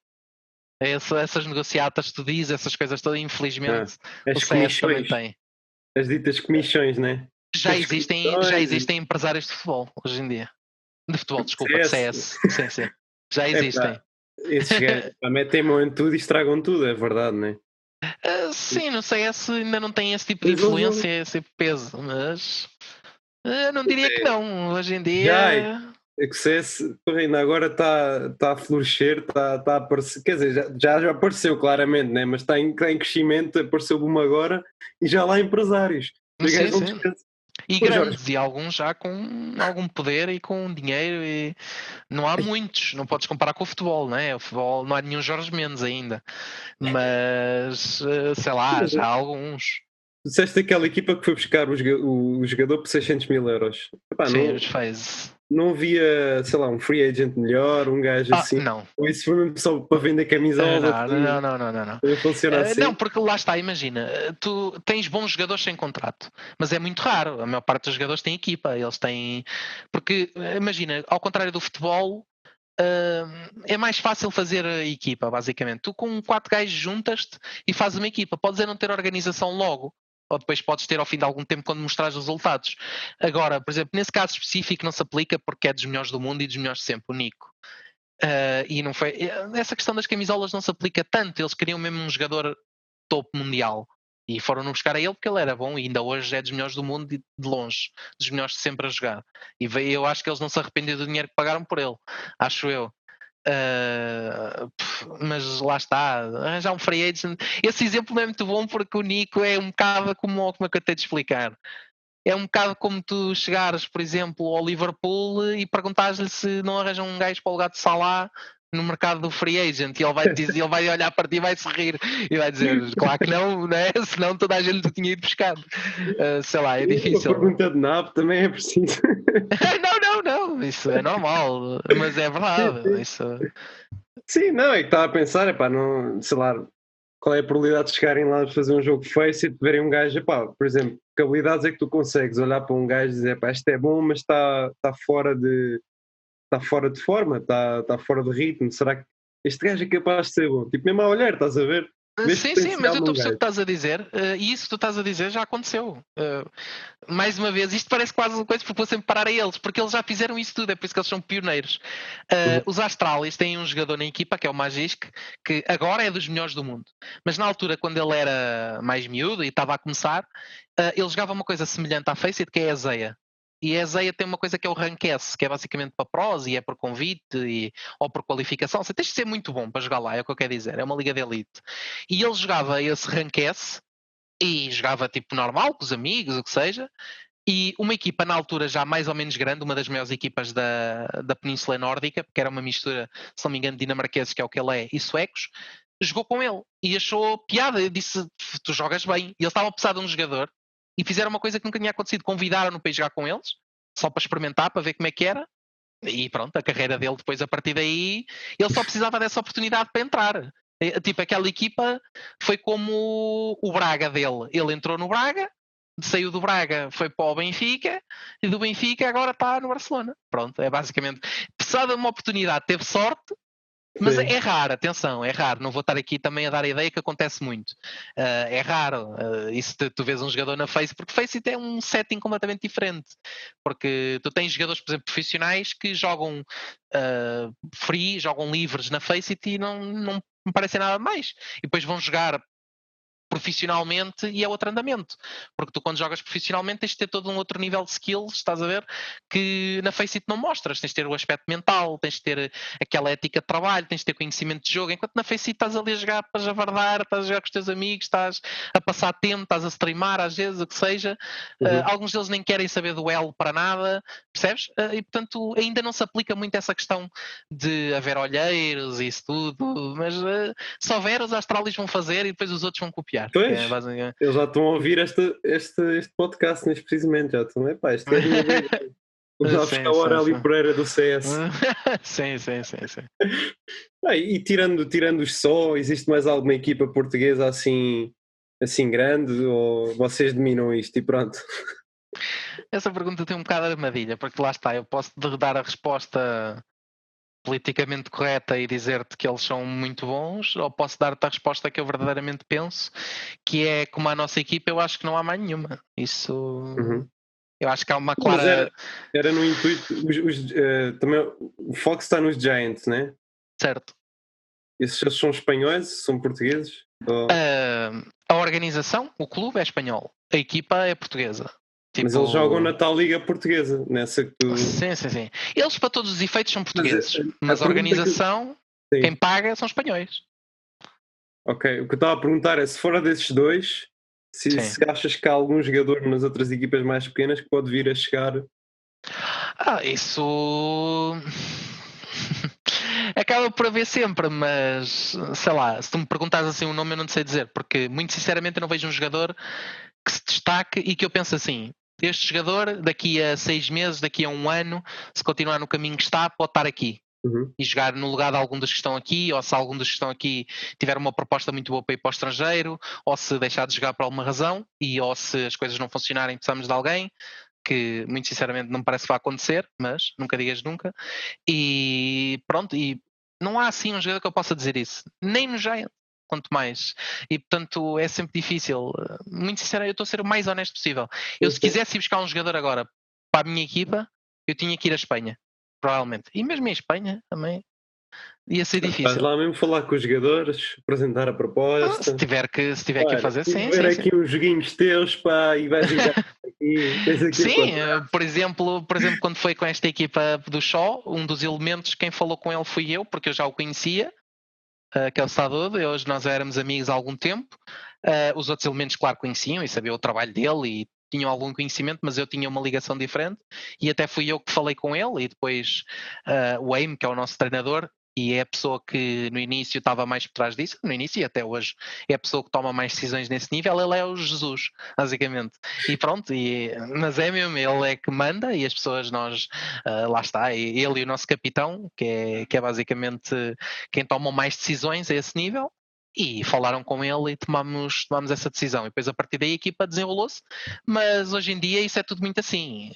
Essa, essas negociatas que tu dizes, essas coisas todas, infelizmente, ah, o CS também tem. As ditas comissões, né? Já existem, já existem empresários de futebol hoje em dia. De futebol, desculpa, CS. de CS. Sim, sim. Já existem. É, esses gajos metem mão em tudo e estragam tudo, é verdade, não é? Uh, sim, não sei se ainda não tem esse tipo de influência, esse peso, mas uh, não diria que não. Hoje em dia. Já, é que se ainda agora está tá a florescer, está tá a aparecer, quer dizer, já, já apareceu claramente, né? mas está em, tá em crescimento, apareceu uma agora e já lá empresários. Sim, sim. E pois grandes, e alguns já com algum poder e com dinheiro, e não há muitos, não podes comparar com o futebol, não é? O futebol não há nenhum Jorge Mendes ainda, mas eh, sei lá, já há alguns. Disseste aquela equipa que foi buscar o, o jogador por 600 mil euros. Epá, Sim, não, faz não havia, sei lá, um free agent melhor, um gajo ah, assim? Não. Ou isso foi mesmo só para vender camisola? Não, não, não, não, não, não. Funciona uh, assim? Não, porque lá está, imagina, tu tens bons jogadores sem contrato, mas é muito raro. A maior parte dos jogadores tem equipa, eles têm. Porque, imagina, ao contrário do futebol, Uh, é mais fácil fazer a equipa, basicamente. Tu com quatro gajos juntas-te e fazes uma equipa. Podes é não ter organização logo, ou depois podes ter ao fim de algum tempo quando mostrares os resultados. Agora, por exemplo, nesse caso específico não se aplica porque é dos melhores do mundo e dos melhores de sempre, o Nico. Uh, e não foi. Essa questão das camisolas não se aplica tanto, eles queriam mesmo um jogador topo mundial. E foram-no buscar a ele porque ele era bom e ainda hoje é dos melhores do mundo de longe, dos melhores de sempre a jogar. E eu acho que eles não se arrependeram do dinheiro que pagaram por ele, acho eu. Uh, mas lá está, arranjar um free agent. Esse exemplo não é muito bom porque o Nico é um bocado como, como eu tenho de explicar. É um bocado como tu chegares, por exemplo, ao Liverpool e perguntares-lhe se não arranjam um gajo para o lugar de Salah no mercado do free agent e ele vai dizer, ele vai olhar para ti e vai sorrir e vai dizer, claro que não, né? senão toda a gente tinha ido buscar. Uh, sei lá, é difícil. A pergunta de NAP também é preciso. não, não, não, isso é normal, mas é verdade. Isso... Sim, não, é que estava a pensar, é pá, não, sei lá, qual é a probabilidade de chegarem lá a fazer um jogo face e de verem um gajo, epá, por exemplo, que habilidades é que tu consegues olhar para um gajo e dizer, pá, isto é bom, mas está, está fora de está fora de forma, está, está fora de ritmo. Será que este gajo é capaz de ser bom? Tipo, mesmo a olhar, estás a ver? Ah, sim, sim, mas eu estou a perceber o que estás a dizer uh, e isso que tu estás a dizer já aconteceu. Uh, mais uma vez, isto parece quase uma coisa vou sempre parar a eles, porque eles já fizeram isso tudo, é por isso que eles são pioneiros. Uh, uhum. Os Astralis têm um jogador na equipa que é o Magisk, que agora é dos melhores do mundo, mas na altura, quando ele era mais miúdo e estava a começar, ele jogava uma coisa semelhante à Faceit, que é a Zeia. E a Zeia tem uma coisa que é o Rank S, que é basicamente para pros e é por convite e, ou por qualificação. Você tens de ser muito bom para jogar lá, é o que eu quero dizer. É uma liga de elite. E ele jogava esse Rank S e jogava tipo normal, com os amigos, o que seja. E uma equipa na altura já mais ou menos grande, uma das maiores equipas da, da Península Nórdica, porque era uma mistura, se não me engano, dinamarqueses, que é o que ele é, e suecos, jogou com ele e achou piada. Eu disse: Tu jogas bem. E ele estava a precisar de um jogador e fizeram uma coisa que nunca tinha acontecido. Convidaram-no para jogar com eles, só para experimentar, para ver como é que era. E pronto, a carreira dele depois, a partir daí, ele só precisava dessa oportunidade para entrar. Tipo, aquela equipa foi como o Braga dele. Ele entrou no Braga, saiu do Braga, foi para o Benfica, e do Benfica agora está no Barcelona. Pronto, é basicamente. Precisava de uma oportunidade, teve sorte, mas Sim. é raro, atenção, é raro. Não vou estar aqui também a dar a ideia que acontece muito. Uh, é raro. Uh, isso tu, tu vês um jogador na Face, porque Face é um setting completamente diferente. Porque tu tens jogadores, por exemplo, profissionais que jogam uh, free, jogam livres na Face e não, não me parece nada mais. E depois vão jogar profissionalmente e é outro andamento. Porque tu, quando jogas profissionalmente, tens de ter todo um outro nível de skills, estás a ver, que na Faceit não mostras. Tens de ter o aspecto mental, tens de ter aquela ética de trabalho, tens de ter conhecimento de jogo. Enquanto na Faceit estás ali a jogar, estás a vardar, estás a jogar com os teus amigos, estás a passar tempo, estás a streamar às vezes, o que seja. Uhum. Uh, alguns deles nem querem saber do L para nada, percebes? Uh, e portanto, ainda não se aplica muito essa questão de haver olheiros e isso tudo, mas uh, se houver, os Astralis vão fazer e depois os outros vão copiar. Pois, é, basicamente... eles já estão a ouvir este, este, este podcast neste precisamente, já estão, epá, isto é Vamos lá buscar a hora ali Pereira do CS. sim, sim, sim, sim. Ah, e tirando, tirando os só, existe mais alguma equipa portuguesa assim, assim grande ou vocês dominam isto e pronto? Essa pergunta tem um bocado de armadilha, porque lá está, eu posso dar a resposta politicamente correta e dizer-te que eles são muito bons, ou posso dar-te a resposta que eu verdadeiramente penso, que é como a nossa equipa, eu acho que não há mais nenhuma. Isso. Uhum. Eu acho que há uma clara. Era, era, no intuito. Os, os, uh, também, o Fox está nos Giants, né? Certo. Esses são espanhóis? São portugueses? Ou... Uh, a organização, o clube é espanhol, a equipa é portuguesa. Tipo... Mas eles jogam na tal liga portuguesa, nessa que tu... Sim, sim, sim. Eles, para todos os efeitos, são portugueses, mas, mas a, organização, que... quem paga, são espanhóis. Ok, o que eu estava a perguntar é se fora desses dois, se, se, achas que há algum jogador nas outras equipas mais pequenas que pode vir a chegar. Ah, isso. Acaba por haver sempre, mas sei lá, se tu me perguntas assim o nome eu não te sei dizer, porque muito sinceramente eu não vejo um jogador que se destaque e que eu penso assim, este jogador daqui a seis meses, daqui a um ano, se continuar no caminho que está, pode estar aqui. Uhum. E jogar no lugar de algum dos que estão aqui, ou se algum dos que estão aqui tiver uma proposta muito boa para ir para o estrangeiro, ou se deixar de jogar por alguma razão, e ou se as coisas não funcionarem, precisamos de alguém, que muito sinceramente não me parece que vai acontecer, mas nunca digas nunca. E pronto, e não há assim um jogador que eu possa dizer isso, nem no Giant quanto mais. E portanto é sempre difícil. Muito sinceramente, eu estou a ser o mais honesto possível. Eu, se quisesse ir buscar um jogador agora para a minha equipa, eu tinha que ir à Espanha, provavelmente. E mesmo em Espanha também ia ser difícil. Vais lá mesmo falar com os jogadores, apresentar a proposta. Ah, se tiver que, se tiver que fazer, sim. Ver sim, aqui sim. uns joguinhos teus pá, e vais jogar aqui. sim, eh, por exemplo, por exemplo, quando foi com esta equipa do Show, um dos elementos, quem falou com ele fui eu, porque eu já o conhecia uh, que é o hoje nós éramos amigos há algum tempo. Uh, os outros elementos, claro, conheciam e sabiam o trabalho dele e tinham algum conhecimento, mas eu tinha uma ligação diferente e até fui eu que falei com ele e depois uh, o Aim, que é o nosso treinador, e é a pessoa que no início estava mais por trás disso, no início e até hoje é a pessoa que toma mais decisões nesse nível, ele é o Jesus, basicamente. E pronto, e, mas é mesmo, ele é que manda e as pessoas, nós, uh, lá está, ele e o nosso capitão, que é, que é basicamente quem toma mais decisões a esse nível, e falaram com ele e tomamos, tomamos essa decisão. E depois a partir daí a equipa desenrolou-se, mas hoje em dia isso é tudo muito assim.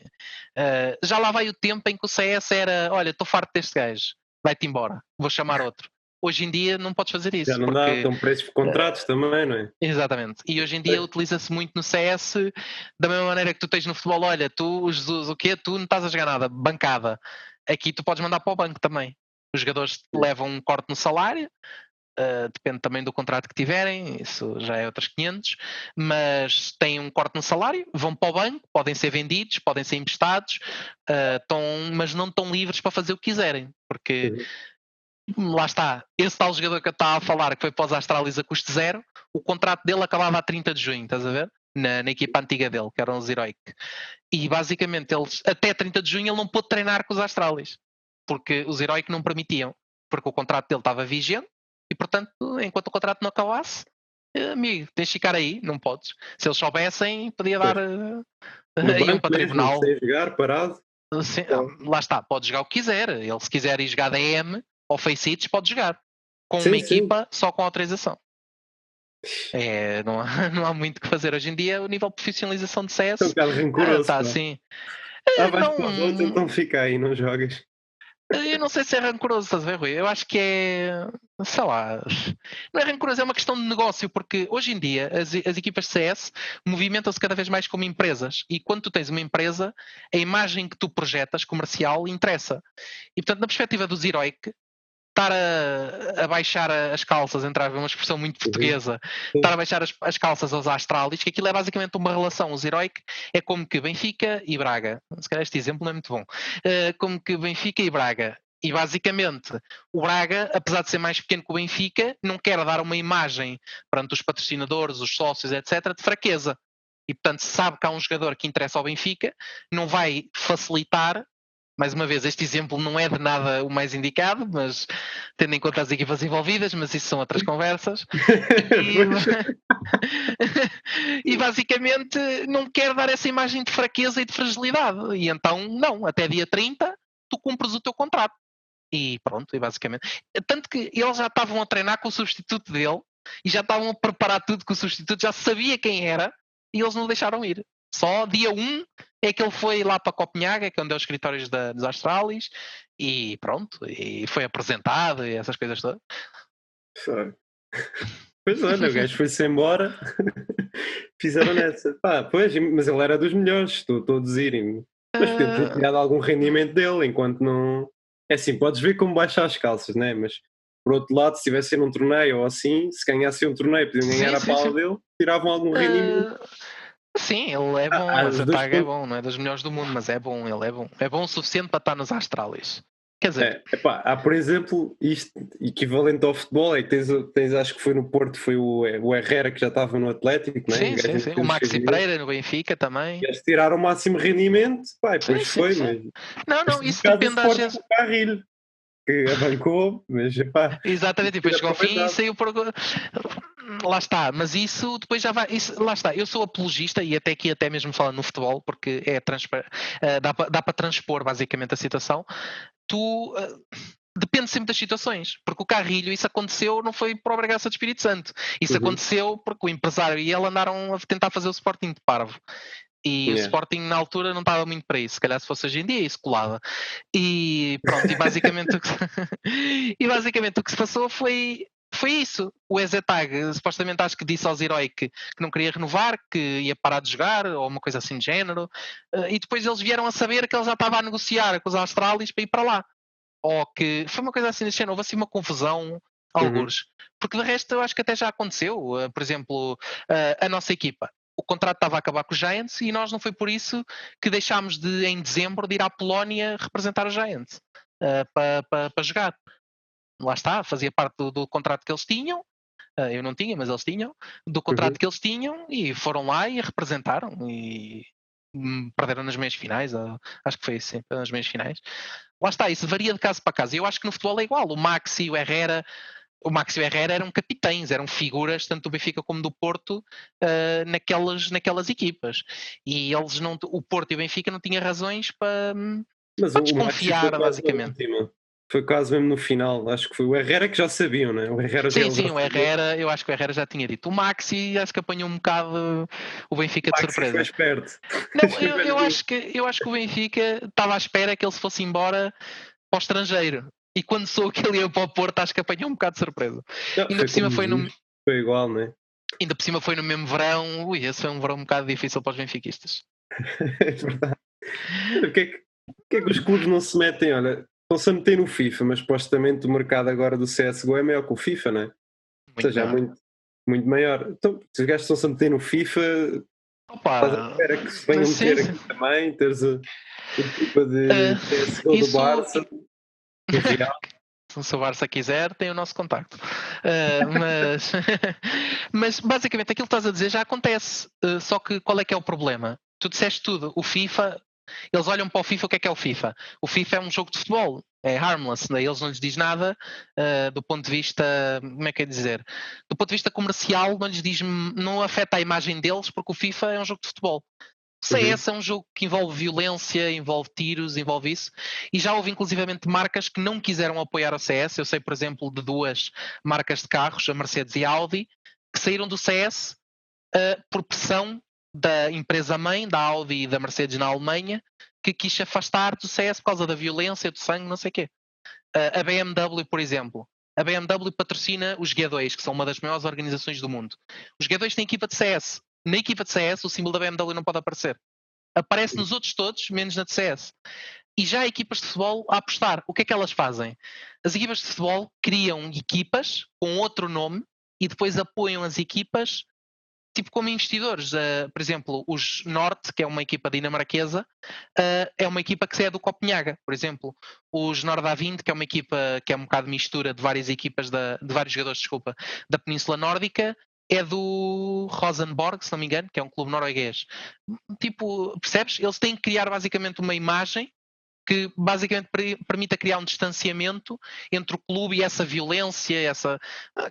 Uh, já lá vai o tempo em que o CS era: olha, estou farto deste gajo, vai-te embora, vou chamar outro. Hoje em dia não podes fazer isso. Já não porque... dá, estão preços de contratos uh, também, não é? Exatamente. E hoje em dia é. utiliza-se muito no CS da mesma maneira que tu tens no futebol, olha, tu, Jesus, o quê? Tu não estás a jogar nada, bancada. Aqui tu podes mandar para o banco também. Os jogadores levam um corte no salário, Uh, depende também do contrato que tiverem, isso já é outras 500, mas têm um corte no salário, vão para o banco, podem ser vendidos, podem ser emprestados, uh, mas não estão livres para fazer o que quiserem, porque uhum. lá está, esse tal jogador que eu estava a falar, que foi para os Astralis a custo zero, o contrato dele acabava a 30 de junho, estás a ver? Na, na equipa antiga dele, que eram os Heroic. E basicamente eles, até 30 de junho, ele não pôde treinar com os Astralis, porque os Heroic não permitiam, porque o contrato dele estava vigente e portanto, enquanto o contrato não acabasse, eh, amigo, tens de ficar aí, não podes. Se eles soubessem, podia dar uh, aí um para tribunal. Sem jogar, parado. Sim, lá está, pode jogar o que quiser. Ele, se quiser ir jogar DM ou Faceit, pode jogar. Com sim, uma sim. equipa só com autorização. É, não, há, não há muito que fazer. Hoje em dia, o nível de profissionalização de CS está uh, assim. Ah, não, então fica aí, não jogas. Eu não sei se é rancoroso, estás a ver, Rui? Eu acho que é. Sei lá. Não é rancoroso, é uma questão de negócio, porque hoje em dia as, as equipas de CS movimentam-se cada vez mais como empresas. E quando tu tens uma empresa, a imagem que tu projetas comercial interessa. E portanto, na perspectiva dos Heroic, estar a, a, baixar as calças, entrar uma expressão muito portuguesa, uhum. estar a baixar as, as, calças aos Astralis, que aquilo é basicamente uma relação. Os Heroic é como que Benfica e Braga. Se calhar este exemplo não é muito bom. Uh, como que Benfica e Braga. E basicamente, o Braga, apesar de ser mais pequeno que o Benfica, não quer dar uma imagem perante os patrocinadores, os sócios, etc., de fraqueza. E portanto, sabe que há um jogador que interessa ao Benfica, não vai facilitar mais uma vez, este exemplo não é de nada o mais indicado, mas tendo em conta as equipas envolvidas, mas isso são outras conversas. E, e, basicamente não quer dar essa imagem de fraqueza e de fragilidade. E então, não, até dia 30 tu cumpres o teu contrato. E pronto, e basicamente. Tanto que eles já estavam a treinar com o substituto dele e já estavam a preparar tudo com o substituto, já sabia quem era e eles não deixaram ir Só dia 1 é que ele foi lá para Copenhague, que é onde é os escritórios da, dos Australis, e pronto, e foi apresentado e essas coisas todas. Pois olha, o gajo foi-se embora, fizeram nessa. Pá, pois, mas ele era dos melhores, estou, a dizer Mas podiam ter ah. tirado algum rendimento dele, enquanto não. É assim, podes ver como baixa as calças, né? Mas por outro lado, se tivesse um torneio ou assim, se ganhasse um torneio, podiam ganhar sim, a pala dele, tiravam algum rendimento. Uh, sim, ele é bom, ah, o Tag é bom, não é dos melhores do mundo, mas é bom, ele é bom. É bom o suficiente para estar nos Astralis. Quer dizer, é, epá, há por exemplo isto equivalente ao futebol, é que tens, tens acho que foi no Porto, foi o, o Herrera que já estava no Atlético, não é? Sim, sim, sim. o Maxi Pereira no Benfica também. Eles tiraram o máximo rendimento, pá, depois sim, foi, sim, mas. Não, não, isso depende às vezes. Que abancou, mas pá. Exatamente, depois chegou ao fim e saiu por lá está, mas isso depois já vai. Isso, lá está, eu sou apologista e até aqui, até mesmo falando no futebol, porque é uh, dá para transpor basicamente a situação. Tu. Uh, depende sempre das situações, porque o Carrilho, isso aconteceu, não foi por obrigação do Espírito Santo. Isso uhum. aconteceu porque o empresário e ele andaram a tentar fazer o Sporting de Parvo. E yeah. o Sporting na altura não estava muito para isso. Se calhar se fosse hoje em dia, isso colava. E pronto, e basicamente, o que, e basicamente o que se passou foi foi isso. O Ezetag supostamente acho que disse aos heróis que, que, não queria renovar, que ia parar de jogar, ou uma coisa assim de género. Uh, e depois eles vieram a saber que ele já estava a negociar com os Australis para ir para lá. Ou que foi uma coisa assim de género, houve assim uma confusão, alguns. Uhum. Porque de resto eu acho que até já aconteceu. Uh, por exemplo, uh, a nossa equipa. O contrato estava a acabar com os Giants e nós não foi por isso que deixámos de, em dezembro, de ir à Polónia representar os Giants para, para, para jogar lá está, fazia parte do, do contrato que eles tinham. Uh, eu não tinha, mas eles tinham, do contrato uhum. que eles tinham e foram lá e representaram e hum, perderam nas meias finais, uh, acho que foi assim, nas meias finais. Lá está, isso varia de caso para caso. Eu acho que no futebol é igual. O Maxi, o Herrera, o Maxi e o Herrera eram capitães, eram figuras tanto do Benfica como do Porto uh, naquelas, naquelas equipas. E eles não, o Porto e o Benfica não tinham razões para, mas para desconfiar, basicamente. Foi quase mesmo no final, acho que foi o Herrera que já sabiam, né? O Herrera sim, sim, o Herrera, eu acho que o Herrera já tinha dito. O Maxi acho que apanhou um bocado o Benfica de surpresa. Foi esperto. Não, eu, eu, acho que, eu acho que o Benfica estava à espera que ele se fosse embora para o estrangeiro. E quando sou que ele ia para o Porto, acho que apanhou um bocado de surpresa. Não, Ainda por cima foi no. Foi igual, né? Ainda por cima foi no mesmo verão. Ui, esse foi um verão um bocado difícil para os benfiquistas. é verdade. O que é que, é que os clubes não se metem? Olha, Estão-se a meter no FIFA, mas supostamente o mercado agora do CSGO é maior que o FIFA, não é? Muito Ou seja, é muito, muito maior. Então, se os gajos estão-se a meter no FIFA, Opa, a espera que se venham meter aqui também, teres a, equipa de uh, CSGO isso... do Barça. se o Barça quiser, tem o nosso contacto. Uh, mas, mas basicamente aquilo que estás a dizer já acontece. Uh, só que qual é que é o problema? Tu disseste tudo. O FIFA eles olham para o FIFA, o que é que é o FIFA? O FIFA é um jogo de futebol, é harmless, daí eles não lhes diz nada uh, do ponto de vista, como é que é dizer? Do ponto de vista comercial, não lhes diz, não afeta a imagem deles, porque o FIFA é um jogo de futebol. CS uhum. é um jogo que envolve violência, envolve tiros, envolve isso, e já houve inclusivamente marcas que não quiseram apoiar o CS. Eu sei, por exemplo, de duas marcas de carros, a Mercedes e a Audi, que saíram do CS uh, eh, por pressão da empresa mãe, da Audi e da Mercedes na Alemanha, que quis afastar do CS por causa da violência, do sangue, não sei o quê. a BMW, por exemplo, a BMW patrocina os G2, que são uma das maiores organizações do mundo. Os G2 têm equipa de CS. Na equipa de CS, o símbolo da BMW não pode aparecer. Aparece nos outros todos, menos na de CS. E já há equipas de futebol a apostar. O que é que elas fazem? As equipas de futebol criam equipas com outro nome e depois apoiam as equipas tipo como investidores. Uh, por exemplo, os Norte, que é uma equipa dinamarquesa, uh, é uma equipa que é do Copenhaga, por exemplo. Os Norda 20, que é uma equipa que é um bocado mistura de várias equipas, da, de vários jogadores, desculpa, da Península Nórdica, é do Rosenborg, se não me engano, que é um clube norueguês. Tipo, percebes? Eles têm que criar basicamente uma imagem que basicamente permita criar um distanciamento entre o clube e essa violência, essa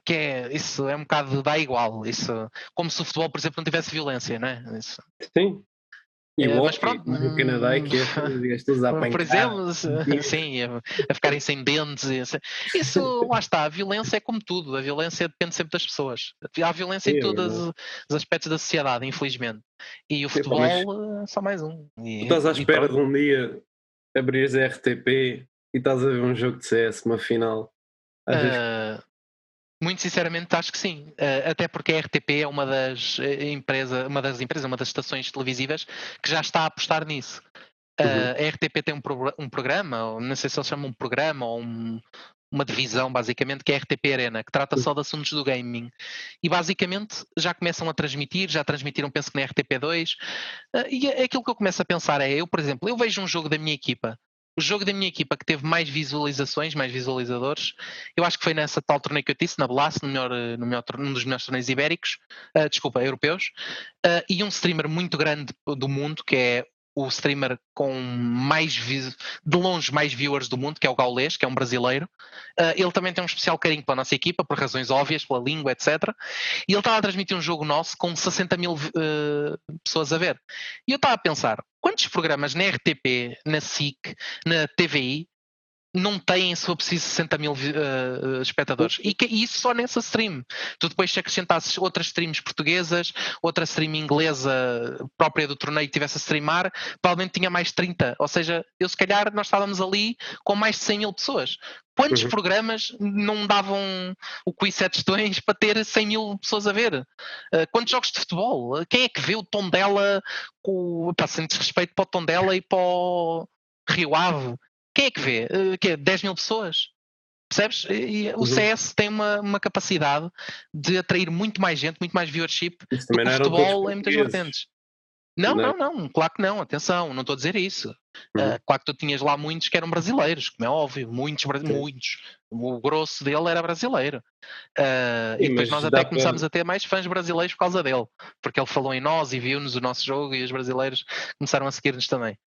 que é isso é um bocado dá igual, isso como se o futebol, por exemplo, não tivesse violência, não é? Isso. Sim. E é, mas pronto, no Canadá é que é, Por exemplo, sim, a, ficarem sem dentes. Isso, lá está, a violência é como tudo, a violência depende sempre das pessoas. Há violência em todos os aspectos da sociedade, infelizmente. E o futebol é só mais um. E, tu estás à espera de um dia abrires a RTP e estás a ver um jogo de CS, uma final. Uh, muito sinceramente acho que sim, uh, até porque a RTP é uma das uh, empresas, uma das empresas, uma das estações televisivas que já está a apostar nisso. Uhum. a RTP tem um, pro, um, programa, não sei se eles chamam um programa ou um, uma divisão, basicamente, que é a RTP Arena, que trata só de assuntos do gaming. E basicamente já começam a transmitir, já transmitiram, penso que na RTP2. e aquilo que eu começo a pensar é, eu, por exemplo, eu vejo um jogo da minha equipa o jogo da minha equipa que teve mais visualizações, mais visualizadores, eu acho que foi nessa tal torneio que eu disse, na Blast, no melhor, no melhor, num dos melhores torneios ibéricos, uh, desculpa, europeus, uh, e um streamer muito grande do mundo, que é o streamer com mais de longe mais viewers do mundo, que é o Gaulês, que é um brasileiro. Uh, ele também tem um especial carinho pela nossa equipa, por razões óbvias, pela língua, etc. E ele estava a transmitir um jogo nosso com 60 mil uh, pessoas a ver. E eu estava a pensar, quantos programas na RTP, na SIC, na TVI não têm, se for preciso, 60 mil uh, espectadores. E, que, e isso só nessa stream. Tu depois, se acrescentasses outras streams portuguesas, outra stream inglesa própria do torneio que tivesse a streamar, provavelmente tinha mais 30. Ou seja, eu se calhar nós estávamos ali com mais de 100 mil pessoas. Quantos uhum. programas não davam o quiz 7 gestões para ter 100 mil pessoas a ver? Uh, quantos jogos de futebol? Quem é que vê o tom dela com, pá, sem desrespeito para o tom dela e para o Rio Ave? Quem é que vê? Uh, que é 10 mil pessoas? Percebes? E o uhum. CS tem uma, uma capacidade de atrair muito mais gente, muito mais viewership do que o futebol em muitas vertentes. Não, não, não, não, claro que não, atenção, não estou a dizer isso. Uhum. Uh, claro que tu tinhas lá muitos que eram brasileiros, como é óbvio, muitos, muitos. O grosso dele era brasileiro. Uh, Sim, e depois nós até começámos para... a ter mais fãs brasileiros por causa dele, porque ele falou em nós e viu-nos o nosso jogo e os brasileiros começaram a seguir-nos também.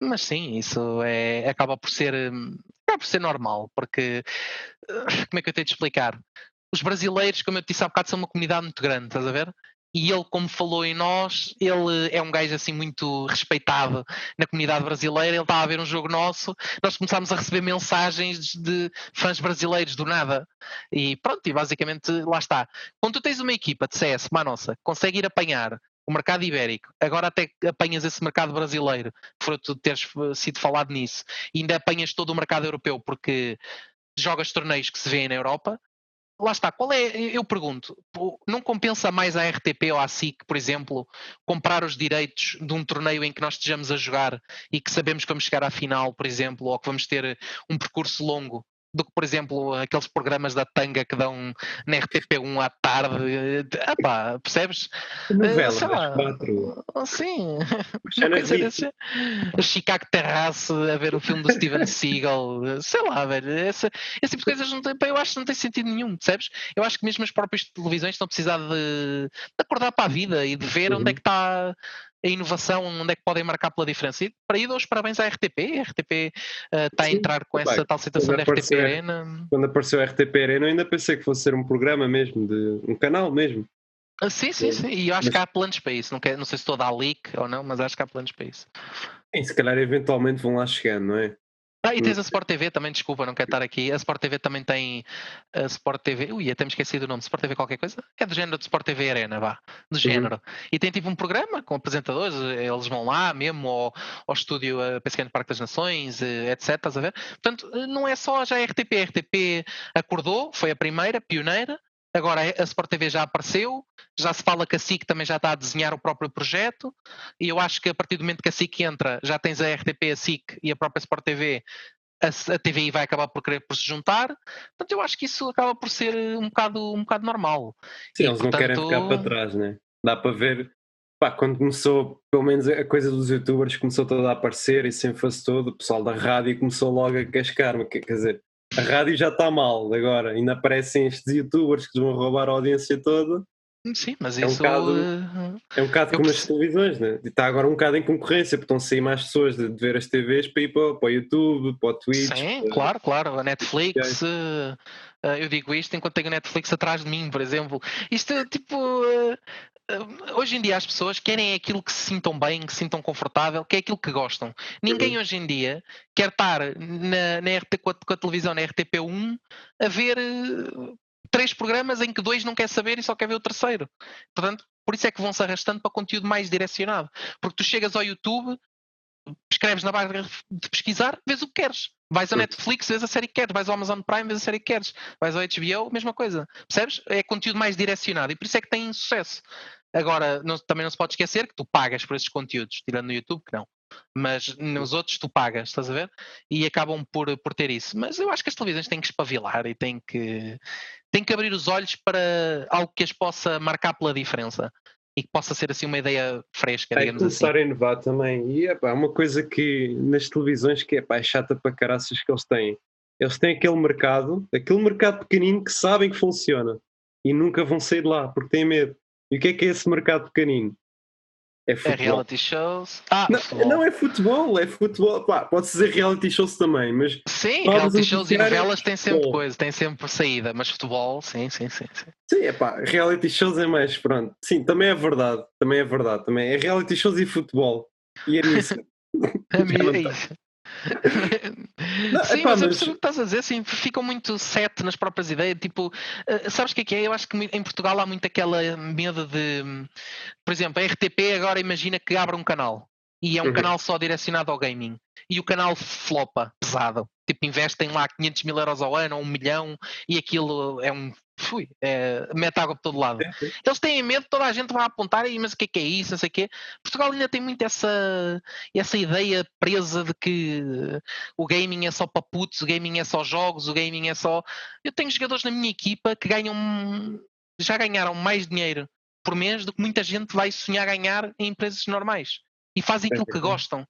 Mas sim, isso é, acaba por ser acaba por ser normal, porque como é que eu tenho de explicar? Os brasileiros, como eu te disse há bocado, são uma comunidade muito grande, estás a ver? E ele, como falou em nós, ele é um gajo assim muito respeitado na comunidade brasileira. Ele estava a ver um jogo nosso, nós começámos a receber mensagens de fãs brasileiros do nada. E pronto, e basicamente lá está. Quando tu tens uma equipa de CS, uma nossa, consegue ir apanhar o mercado ibérico, agora até apanhas esse mercado brasileiro, por tu teres sido falado nisso, e ainda apanhas todo o mercado europeu porque jogas torneios que se vêem na Europa, lá está, qual é, eu pergunto, não compensa mais a RTP ou a SIC, por exemplo, comprar os direitos de um torneio em que nós estejamos a jogar e que sabemos que vamos chegar à final, por exemplo, ou que vamos ter um percurso longo do que, por exemplo, aqueles programas da tanga que dão na RTP1 à tarde. Ah pá, percebes? Novela, Sei lá. quatro. Sim. Chicago Terrace a ver o filme do Steven Seagal. Sei lá, velho. Esse, esse tipo de coisas não tem, eu acho que não tem sentido nenhum, percebes? Eu acho que mesmo as próprias televisões estão a precisar de, de acordar para a vida e de ver uhum. onde é que está a inovação, onde é que podem marcar pela diferença. E para aí dou os parabéns à RTP. A RTP uh, está Sim, a entrar com essa tal situação da RTP Arena. Quando apareceu a RTP Arena, eu ainda pensei que fosse ser um programa mesmo, de um canal mesmo. Ah, sim, sim, sim. E eu acho mas... que há planos para isso. Não, quer, não sei se estou a dar leak ou não, mas acho que há planos para isso. E se calhar eventualmente vão lá chegando, não é? Ah, e tens a Sport TV também, desculpa, não quero estar aqui. A Sport TV também tem a Sport TV. Ui, até me esqueci do nome. Sport TV qualquer coisa? É do género de Sport TV Arena, vá. Do uhum. género. Uhum. E tem tipo um programa com apresentadores, eles vão lá mesmo ao, ao estúdio a PSN Parque das Nações, eh, etc. Estás a ver? Portanto, eh, não é só já a RTP. A RTP acordou, foi a primeira, pioneira, Agora a Sport TV já apareceu, já se fala que a SIC também já está a desenhar o próprio projeto, e eu acho que a partir do momento que a SIC entra, já tens a RTP, a SIC e a própria Sport TV, a, a TVI vai acabar por querer por se juntar. Portanto, eu acho que isso acaba por ser um bocado, um bocado normal. Sim, e, eles portanto... não querem ficar para trás, né? Dá para ver, pá, quando começou, pelo menos a coisa dos youtubers começou toda a aparecer e sem faz todo, o pessoal da rádio começou logo a cascar, quer dizer a rádio já está mal agora, ainda aparecem estes youtubers que vão roubar a audiência toda. Sim, mas é isso. Um bocado, uh, é um bocado como as televisões, né? está agora um bocado em concorrência, porque estão a sair mais pessoas de, de ver as TVs para ir para, para o YouTube, para o Twitch. Sim, para... claro, claro. A Netflix, uh, uh, eu digo isto enquanto tenho a Netflix atrás de mim, por exemplo. Isto tipo. Hoje em dia as pessoas querem aquilo que se sintam bem, que se sintam confortável, que é aquilo que gostam. Ninguém uhum. hoje em dia quer estar na, na RT, com, a, com a televisão na RTP1 a ver três programas em que dois não quer saber e só quer ver o terceiro. Portanto, por isso é que vão se arrastando para conteúdo mais direcionado. Porque tu chegas ao YouTube, escreves na barra de pesquisar, vês o que queres. Vais ao Netflix, vês a série que queres. Vais ao Amazon Prime, vês a série que queres. Vais ao HBO, mesma coisa. Percebes? É conteúdo mais direcionado e por isso é que tem sucesso. Agora, não, também não se pode esquecer que tu pagas por esses conteúdos, tirando no YouTube, que não. Mas nos outros tu pagas, estás a ver? E acabam por, por ter isso. Mas eu acho que as televisões têm que espavilar e têm que, têm que abrir os olhos para algo que as possa marcar pela diferença e que possa ser assim uma ideia fresca, digamos é começar assim. a inovar também. E é uma coisa que nas televisões que é, pá, é chata para caraças que eles têm. Eles têm aquele mercado, aquele mercado pequenino que sabem que funciona e nunca vão sair de lá porque têm medo. E o que é que é esse mercado pequenino? É, é reality shows. Ah, não, não, é futebol, é futebol. Pá, pode dizer reality shows também, mas. Sim, reality shows e novelas têm sempre futebol. coisa, têm sempre saída, mas futebol, sim, sim, sim. Sim, sim é pá, reality shows é mais, pronto. Sim, também é verdade, também é verdade. Também é reality shows e futebol. E é nisso. é não, Sim, epá, mas eu percebo o que estás a dizer, assim, ficam muito set nas próprias ideias. Tipo, uh, sabes o que é que é? Eu acho que em Portugal há muito aquela medo de, por exemplo, a RTP agora imagina que abre um canal e é um uhum. canal só direcionado ao gaming e o canal flopa pesado. Tipo, investem lá 500 mil euros ao ano ou um milhão e aquilo é um fui, é, mete água por todo lado. Eles têm medo, toda a gente vai apontar e mas o que é que é isso, não sei o quê. Portugal ainda tem muito essa, essa ideia presa de que o gaming é só para putos, o gaming é só jogos, o gaming é só. Eu tenho jogadores na minha equipa que ganham já ganharam mais dinheiro por mês do que muita gente vai sonhar ganhar em empresas normais e fazem aquilo que gostam.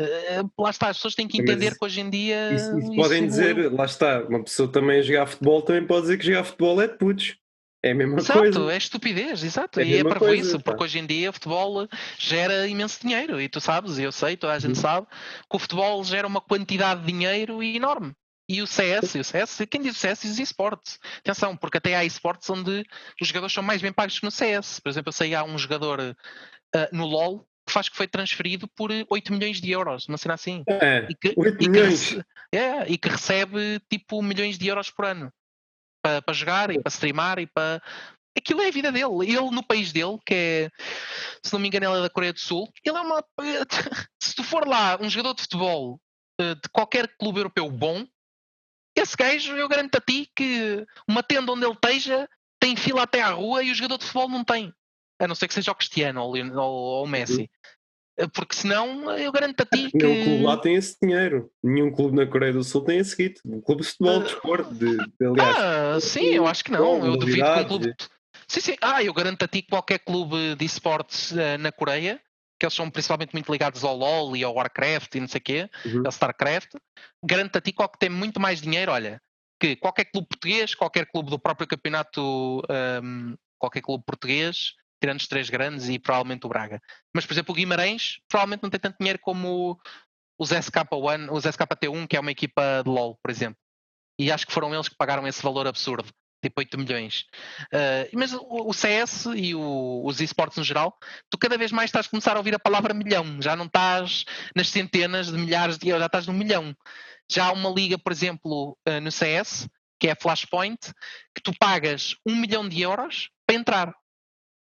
Uh, lá está, as pessoas têm que entender Mas que hoje em dia. Isso, isso podem dizer, lá está, uma pessoa também a jogar futebol também pode dizer que jogar futebol é de putos. É a mesma exato, coisa. é estupidez, exato. É e é para isso, porque hoje em dia o futebol gera imenso dinheiro. E tu sabes, e eu sei, toda a gente uhum. sabe, que o futebol gera uma quantidade de dinheiro enorme. E o CS, o CS, quem diz o CS diz esportes. Atenção, porque até há esportes onde os jogadores são mais bem pagos que no CS. Por exemplo, eu sei há um jogador uh, no LoL faz que foi transferido por 8 milhões de euros, uma cena assim. É, e que, 8 e milhões. Que, é, e que recebe tipo milhões de euros por ano para, para jogar e para streamar e para. Aquilo é a vida dele. Ele no país dele, que é, se não me engano, ele é da Coreia do Sul, ele é uma. Se tu for lá um jogador de futebol eh, de qualquer clube europeu bom, esse gajo, eu garanto a ti que uma tenda onde ele esteja tem fila até à rua e o jogador de futebol não tem a não ser que seja o Cristiano ou, o Messi. Eh, porque senão eu garanto a ti que. Nenhum clube lá tem esse dinheiro. Nenhum clube na Coreia do Sul tem esse kit. Um clube de futebol, de esporte, de, de, aliás. Ah, sim, eu acho que não. Eu duvido que um clube. Sim, sim. Ah, eu garanto a ti que qualquer clube de esportes uh, na Coreia, que eles são principalmente muito ligados ao LoL e ao Warcraft e não sei o quê, uhum. ao StarCraft, garanto a ti que tem muito mais dinheiro, olha, que qualquer clube português, qualquer clube do próprio campeonato, um, qualquer clube português, tirando os três grandes e provavelmente o Braga. Mas, por exemplo, o Guimarães provavelmente não tem tanto dinheiro como os SK1, os SKT1, que é uma equipa de LOL, por exemplo. E acho que foram eles que pagaram esse valor absurdo, tipo 8 milhões. Uh, mas o, CS e o, os esportes no geral, tu cada vez mais estás a começar a ouvir a palavra milhão, já não estás nas centenas de milhares de euros, já estás no milhão. Já há uma liga, por exemplo, uh, no CS, que é a Flashpoint, que tu pagas um milhão de euros para entrar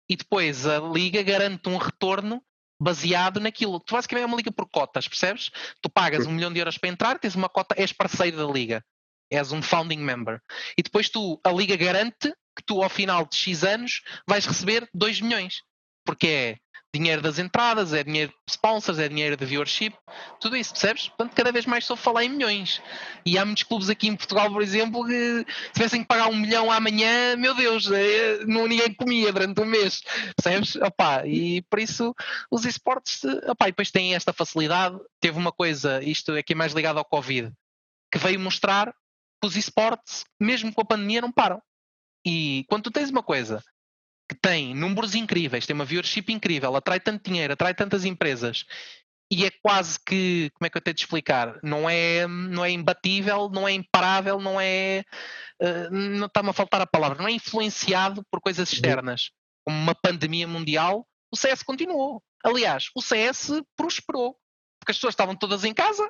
e depois a liga garante um retorno baseado naquilo. Tu basicamente é uma liga por cotas, percebes? Tu pagas um milhão de euros para entrar, tens uma cota, és parceiro da liga. És um founding member. E depois tu, a liga garante que tu ao final de X anos vais receber 2 milhões. Porque é dinheiro das entradas, é dinheiro de sponsors, é dinheiro de viewership, tudo isso, percebes? Portanto, cada vez mais estou a falar em milhões. E há muitos clubes aqui em Portugal, por exemplo, que tivessem que pagar um milhão amanhã, meu Deus, é, não ninguém comia durante um mês, percebes? Opa, e por isso os esportes, opa, e depois têm esta facilidade. Teve uma coisa, isto aqui é mais ligado ao Covid, que veio mostrar que os esportes, mesmo com a pandemia, não param. E quando tu tens uma coisa que tem números incríveis, tem uma viewership incrível, atrai tanto dinheiro, atrai tantas empresas e é quase que, como é que eu tenho de explicar? Não é, não é imbatível, não é imparável, não é. Uh, não está-me a faltar a palavra, não é influenciado por coisas uhum. externas, como uma pandemia mundial. O CS continuou. Aliás, o CS prosperou, porque as pessoas estavam todas em casa,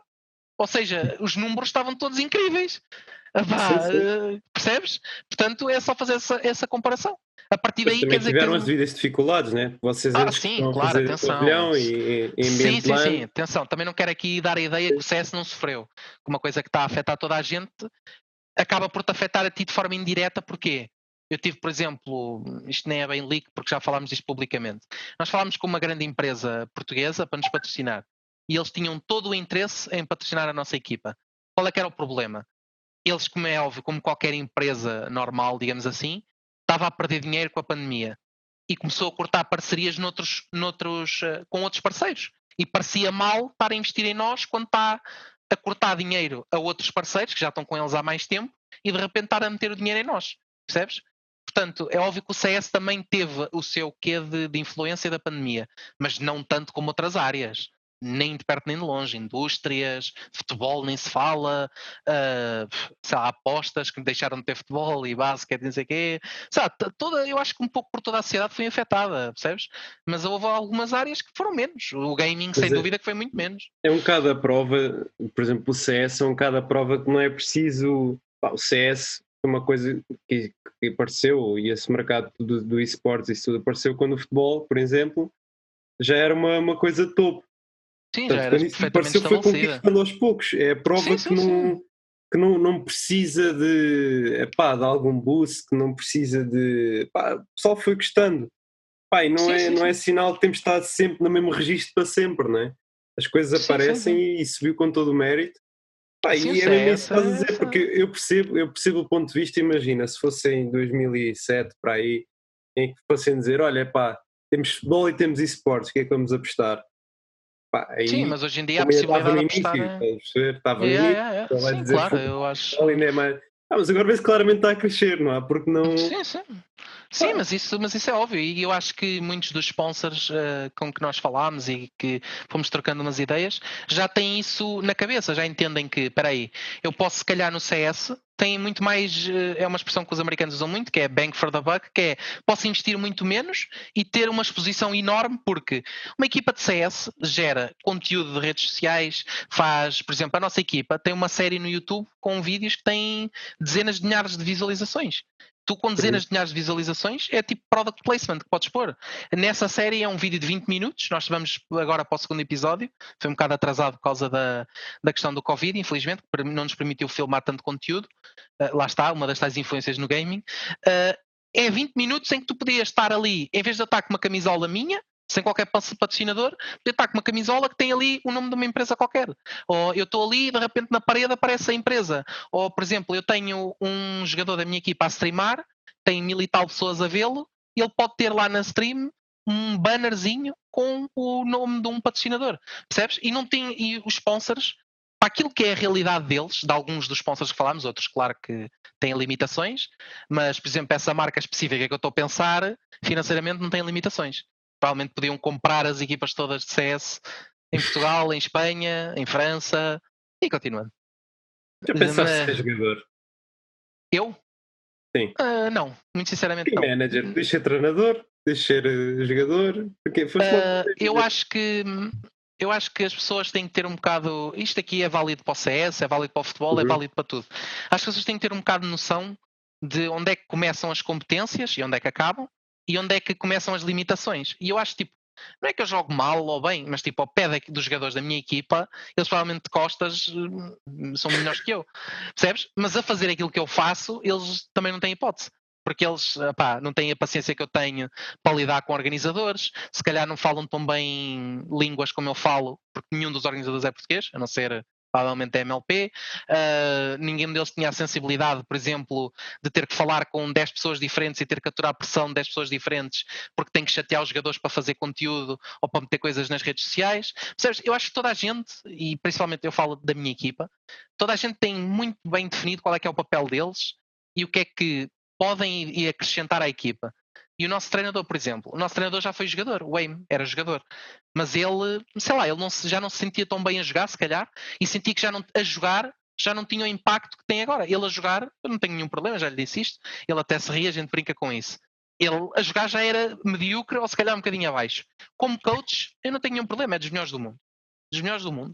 Ou seja, os números estavam todos incríveis. Epá, sim, sim. Eh, percebes? Portanto, é só fazer essa, essa comparação. A partir daí quer dizer tiveram que... as devidas dificuldades, né? Vocês ah, sim, claro, atenção. E, e sim, sim, sim, atenção. Também não quero aqui dar a ideia que o CS não sofreu. Uma coisa que está a afetar toda a gente acaba por te afetar a ti de forma indireta, porquê? Eu tive, por exemplo, isto nem é bem leak porque já falámos disto publicamente. Nós falámos com uma grande empresa portuguesa para nos patrocinar e eles tinham todo o interesse em patrocinar a nossa equipa. Qual é que era o problema? Eles, como é óbvio, como qualquer empresa normal, digamos assim, estava a perder dinheiro com a pandemia e começou a cortar parcerias noutros, noutros, uh, com outros parceiros. E parecia mal estar a investir em nós quando está a cortar dinheiro a outros parceiros que já estão com eles há mais tempo e de repente estar a meter o dinheiro em nós. Percebes? Portanto, é óbvio que o CS também teve o seu quê de, de influência da pandemia, mas não tanto como outras áreas nem de perto nem de longe, indústrias, futebol nem se fala, uh, sei lá, apostas que deixaram de ter futebol e basquete, não sei o quê. Lá, toda, eu acho que um pouco por toda a sociedade foi afetada, percebes? Mas houve algumas áreas que foram menos. O gaming, sem é, dúvida, que foi muito menos. É um bocado a prova, por exemplo, o CS é um bocado a prova que não é preciso. Pá, o CS foi uma coisa que, que apareceu e esse mercado do, do esportes, isso tudo apareceu quando o futebol, por exemplo, já era uma, uma coisa topo Sim, Portanto, já era perfeitamente foi conquistando aos poucos. É a prova sim, sim, que, não, que não, não precisa de, epá, de algum boost, que não precisa de. Epá, o pessoal foi gostando. Epá, e não, é, não é sinal que temos estado sempre no mesmo registro para sempre, não é? As coisas aparecem e subiu com todo o mérito. Pá, e é mesmo isso que estás a dizer, porque eu percebo, eu percebo o ponto de vista, imagina, se fosse em 2007 para aí, em que fossem dizer, olha, pá, temos futebol e temos esportes, o que é que vamos apostar? Pá, aí, Sim, mas hoje em dia há a possibilidade de apostar... Início, Estava yeah, yeah, yeah. Sim, dizer, claro, eu acho... É. Ah, mas agora vê-se claramente está a crescer, não é? Porque não... Sim, sim. Sim, mas isso, mas isso é óbvio. E eu acho que muitos dos sponsors uh, com que nós falámos e que fomos trocando umas ideias já têm isso na cabeça, já entendem que, espera aí, eu posso se calhar no CS tem muito mais, uh, é uma expressão que os americanos usam muito, que é bang for the buck, que é posso investir muito menos e ter uma exposição enorme porque uma equipa de CS gera conteúdo de redes sociais, faz, por exemplo, a nossa equipa tem uma série no YouTube com vídeos que têm dezenas de milhares de visualizações tu com dezenas de milhares de visualizações é tipo product placement que podes pôr. Nessa série é um vídeo de 20 minutos, nós vamos agora para o segundo episódio, foi um bocado atrasado por causa da, da questão do Covid, infelizmente, que não nos permitiu filmar tanto conteúdo. Uh, lá está, uma das tais influências no gaming. Uh, é 20 minutos em que tu podias estar ali, em vez de eu estar com uma camisola minha, sem qualquer patrocinador, podia estar com uma camisola que tem ali o nome de uma empresa qualquer. Ou eu estou ali e de repente na parede aparece a empresa. Ou, por exemplo, eu tenho um jogador da minha equipa a streamar, tem mil e tal pessoas a vê-lo, ele pode ter lá na stream um bannerzinho com o nome de um patrocinador. Percebes? E não tem e os sponsors para aquilo que é a realidade deles, de alguns dos sponsors que falámos, outros, claro que têm limitações, mas, por exemplo, essa marca específica que eu estou a pensar, financeiramente não tem limitações provavelmente podiam comprar as equipas todas de CS em Portugal, em Espanha, em França e continuando. Já pensaste Mas... ser jogador? Eu? Sim. Uh, não, muito sinceramente e não. manager, deixa ser treinador, deixa ser uh, jogador, porque uh, eu acho que eu acho que as pessoas têm que ter um bocado. Isto aqui é válido para o CS, é válido para o futebol, é uhum. é válido para tudo. Acho que as pessoas têm que ter um bocado de noção de onde é que começam as competências e onde é que acabam e onde é que começam as limitações. E eu acho tipo, não é que eu jogo mal ou bem, mas tipo, ao pé dos jogadores da minha equipa, eles provavelmente de costas hum, são melhores que eu, percebes? Mas a fazer aquilo que eu faço, eles também não têm hipótese. Porque eles pá, não têm a paciência que eu tenho para lidar com organizadores, se calhar não falam tão bem línguas como eu falo, porque nenhum dos organizadores é português, a não ser provavelmente é MLP. Uh, ninguém deles tinha a sensibilidade, por exemplo, de ter que falar com 10 pessoas diferentes e ter que aturar a pressão de 10 pessoas diferentes porque tem que chatear os jogadores para fazer conteúdo ou para meter coisas nas redes sociais. Percebes? Eu acho que toda a gente, e principalmente eu falo da minha equipa, toda a gente tem muito bem definido qual é que é o papel deles e o que é que podem acrescentar à equipa. E o nosso treinador, por exemplo, o nosso treinador já foi jogador, o Wayne era jogador, mas ele, sei lá, ele não já não se sentia tão bem a jogar, se calhar, e sentia que já não, a jogar já não tinha o impacto que tem agora. Ele a jogar, eu não tenho nenhum problema, já lhe disse isto, ele até se ria, a gente brinca com isso. Ele a jogar já era medíocre ou se calhar um bocadinho abaixo. Como coach, eu não tenho nenhum problema, é dos melhores do mundo. Dos melhores do mundo.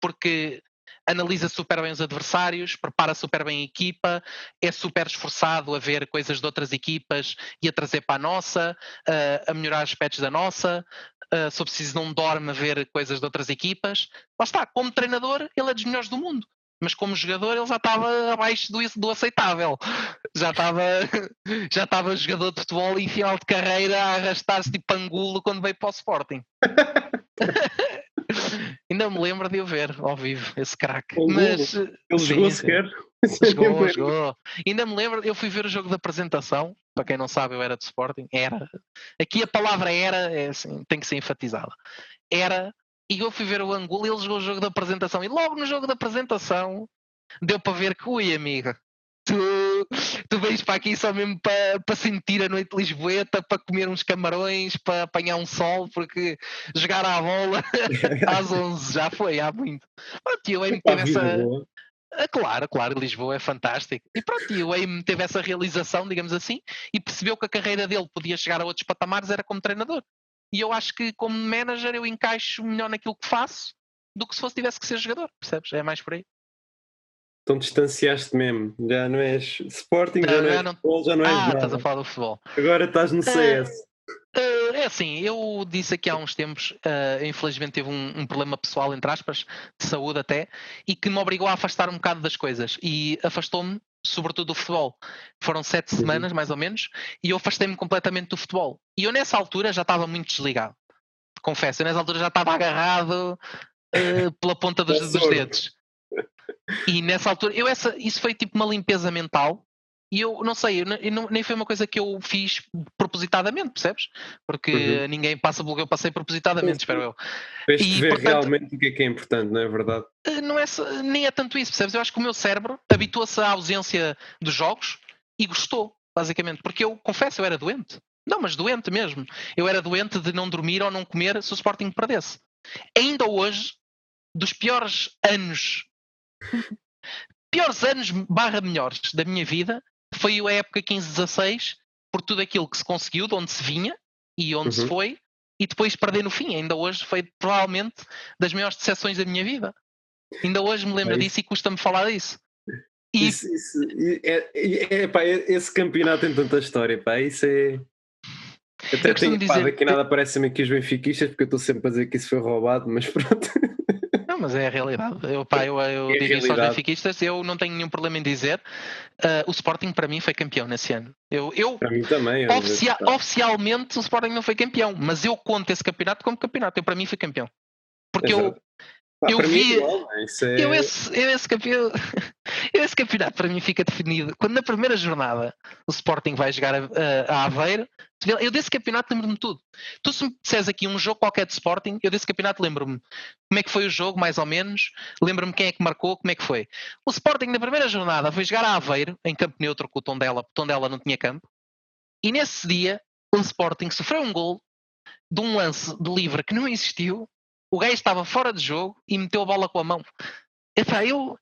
Porque analisa super bem os adversários, prepara super bem a equipa, é super esforçado a ver coisas de outras equipas e a trazer para a nossa, uh, a melhorar aspectos da nossa, uh, se eu preciso não dorme a ver coisas de outras equipas. Lá está, como treinador, ele é dos melhores do mundo. Mas como jogador ele já estava abaixo do, do aceitável. Já estava já estava jogador de futebol em final de carreira a arrastar-se tipo angulo quando veio para o Sporting. Ainda me lembro de eu ver ao vivo esse craque. Mas ele jogou sequer. Jogou, jogou. Ainda me lembro, eu fui ver o jogo da apresentação. Para quem não sabe, eu era de Sporting. Era. Aqui a palavra era, é assim, tem que ser enfatizada. Era. E eu fui ver o Angola e ele jogou o jogo da apresentação. E logo no jogo da apresentação deu para ver que, ui, amiga, tu, tu vens para aqui só mesmo para, para sentir a noite lisboeta, para comer uns camarões, para apanhar um sol, porque jogar à bola às 11 já foi, há muito. Pronto, e o Aime teve essa. Ah, claro, claro, Lisboa é fantástico. E pronto, e o Aime teve essa realização, digamos assim, e percebeu que a carreira dele podia chegar a outros patamares, era como treinador. E eu acho que como manager eu encaixo melhor naquilo que faço do que se fosse tivesse que ser jogador, percebes? É mais por aí. Então distanciaste mesmo, já não és Sporting, já não, és futebol, já não és ah, nada. estás a falar do futebol. Agora estás no CS. Uh, uh, é assim, eu disse aqui há uns tempos, uh, infelizmente teve um, um, problema pessoal, entre aspas, de saúde até, e que me obrigou a afastar um bocado das coisas. E afastou-me, sobretudo, do futebol. Foram sete uhum. semanas, mais ou menos, e eu afastei-me completamente do futebol. E eu nessa altura já estava muito desligado. Confesso, eu nessa altura já estava agarrado pela ponta dos, dos dedos. E nessa altura, eu essa, isso foi tipo uma limpeza mental. E eu não sei, eu, não, nem foi uma coisa que eu fiz propositadamente, percebes? Porque uhum. ninguém passa pelo que eu passei propositadamente, espero eu. Fez-te ver portanto, realmente o que é que é importante, não é verdade? Eh, não é, nem é tanto isso, percebes? Eu acho que o meu cérebro habituou-se à ausência dos jogos e gostou, basicamente. Porque eu confesso, eu era doente. Não, mas doente mesmo. Eu era doente de não dormir ou não comer se o Sporting perdesse. Ainda hoje, dos piores anos Piores anos barra melhores da minha vida foi a época 15-16, por tudo aquilo que se conseguiu, de onde se vinha e onde uhum. se foi, e depois perder no fim. Ainda hoje foi provavelmente das maiores decepções da minha vida. Ainda hoje me lembro é disso e custa-me falar disso. E... Isso, isso, é, é, é, pá, esse campeonato tem tanta história, pá, isso é. Até tenho, dizer... pá, daqui nada parece-me que os benfiquistas, porque eu estou sempre a dizer que isso foi roubado, mas pronto. Não, mas é a realidade. Eu, pá, eu, eu é digo isso aos benfiquistas, eu não tenho nenhum problema em dizer. Uh, o Sporting para mim foi campeão nesse ano. Eu, eu, para mim também. Oficia oficialmente o Sporting não foi campeão, mas eu conto esse campeonato como campeonato. Eu para mim fui campeão. Porque Exato. eu, eu vi. Igual, é... eu, esse, eu, esse campeão, eu esse campeonato para mim fica definido. Quando na primeira jornada o Sporting vai jogar a, a Aveiro, eu desse campeonato lembro-me tudo. Tu se me disseres aqui um jogo qualquer de Sporting, eu desse campeonato lembro-me como é que foi o jogo, mais ou menos, lembro-me quem é que marcou, como é que foi. O Sporting na primeira jornada foi jogar a Aveiro, em campo neutro com o Tondela, o Tondela não tinha campo, e nesse dia o Sporting sofreu um gol de um lance de livre que não existiu o gajo estava fora de jogo e meteu a bola com a mão. Epá, eu,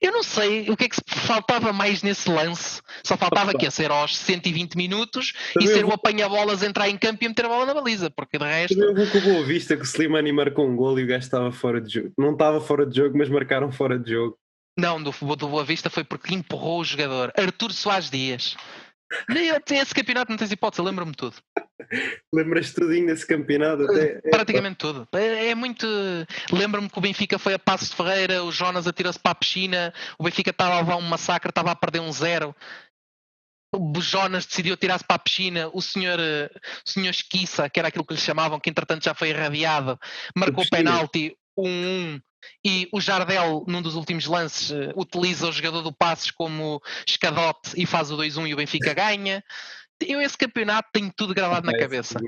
eu não sei o que é que faltava mais nesse lance. Só faltava que ser aos 120 minutos Também e ser vou... o apanha-bolas entrar em campo e meter a bola na baliza, porque de resto. Também vou com boa vista que o Slimani marcou um gol e o gajo estava fora de jogo. Não estava fora de jogo, mas marcaram fora de jogo. Não, do, do Boa Vista foi porque empurrou o jogador. Artur Soares Dias. Nem esse campeonato não tens hipótese, lembro-me tudo. Lembras tudinho desse campeonato? Até, é, Praticamente tudo. É, é muito. Lembro-me que o Benfica foi a Passos de Ferreira, o Jonas atirou-se para a piscina, o Benfica estava a levar um massacre, estava a perder um zero. O Jonas decidiu tirar-se para a piscina, o senhor, o senhor Esquiça, que era aquilo que lhe chamavam, que entretanto já foi irradiado, marcou o penalti 1-1. Um, e o Jardel, num dos últimos lances, eh, utiliza o jogador do Passos como escadote e faz o 2-1 e o Benfica ganha. Eu esse campeonato tenho tudo gravado na cabeça.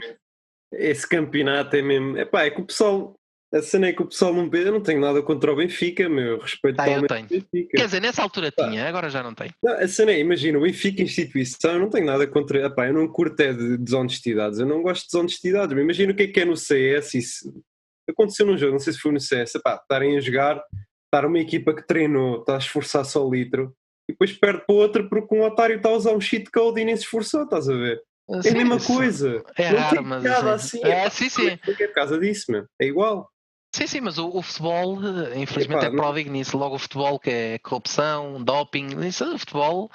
Esse campeonato é mesmo. Epá, é que o pessoal. A cena é que o pessoal não. Eu não tenho nada contra o Benfica, meu. Respeito ah, eu tenho. Benfica. Quer dizer, nessa altura Pá. tinha, agora já não tem. Não, a cena é, imagina, o Benfica instituição, eu não tenho nada contra. Epá, eu não curto é de desonestidades. Eu não gosto de desonestidades. Imagina o que é que é no CS e se, aconteceu num jogo, não sei se foi no CS, estarem a jogar, estar uma equipa que treinou, está a esforçar só o litro, e depois perde para outra porque um otário está a usar um cheat code e nem se esforçou, estás a ver? Sim, é a mesma coisa. É não raro, mas. Assim. assim. É, é, sim, sim. É por causa disso, meu. É igual. Sim, sim, mas o, o futebol, eh, infelizmente, Epá, é pródigo nisso. Logo o futebol, que é corrupção, doping, isso, o futebol.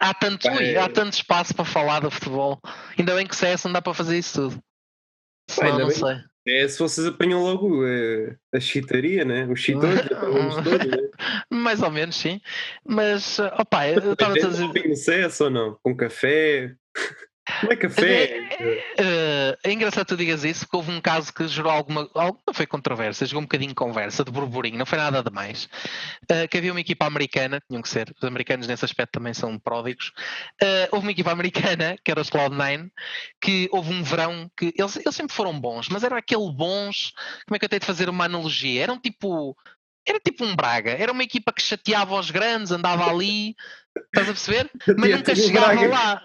Há tanto, ui, é- há tanto espaço para falar do futebol. Ainda bem que o CS não dá para fazer isso tudo. Senão, não bem. sei. É se vocês apanham logo eh, a chitaria, né? Os chitões, apanhamos todos, né? Mais ou menos, sim. Mas, eh, opa, eu estava a tem dizer. ou não? Com café? Não é café? Eh, é engraçado que tu digas isso, porque houve um caso que gerou alguma. não foi controvérsia, gerou um bocadinho de conversa, de burburinho, não foi nada demais. Eh, que havia uma equipa americana, tinham que ser, os americanos nesse aspecto também são pródigos. Eh, houve uma equipa americana, que era os Cloud9, que houve um verão que. Eles, eles sempre foram bons, mas eram aquele bons. Como é que eu tenho de fazer uma analogia? Eram tipo. Era tipo um Braga, era uma equipa que chateava os grandes, andava ali, estás a perceber? Mas nunca tudo chegava Braga. lá.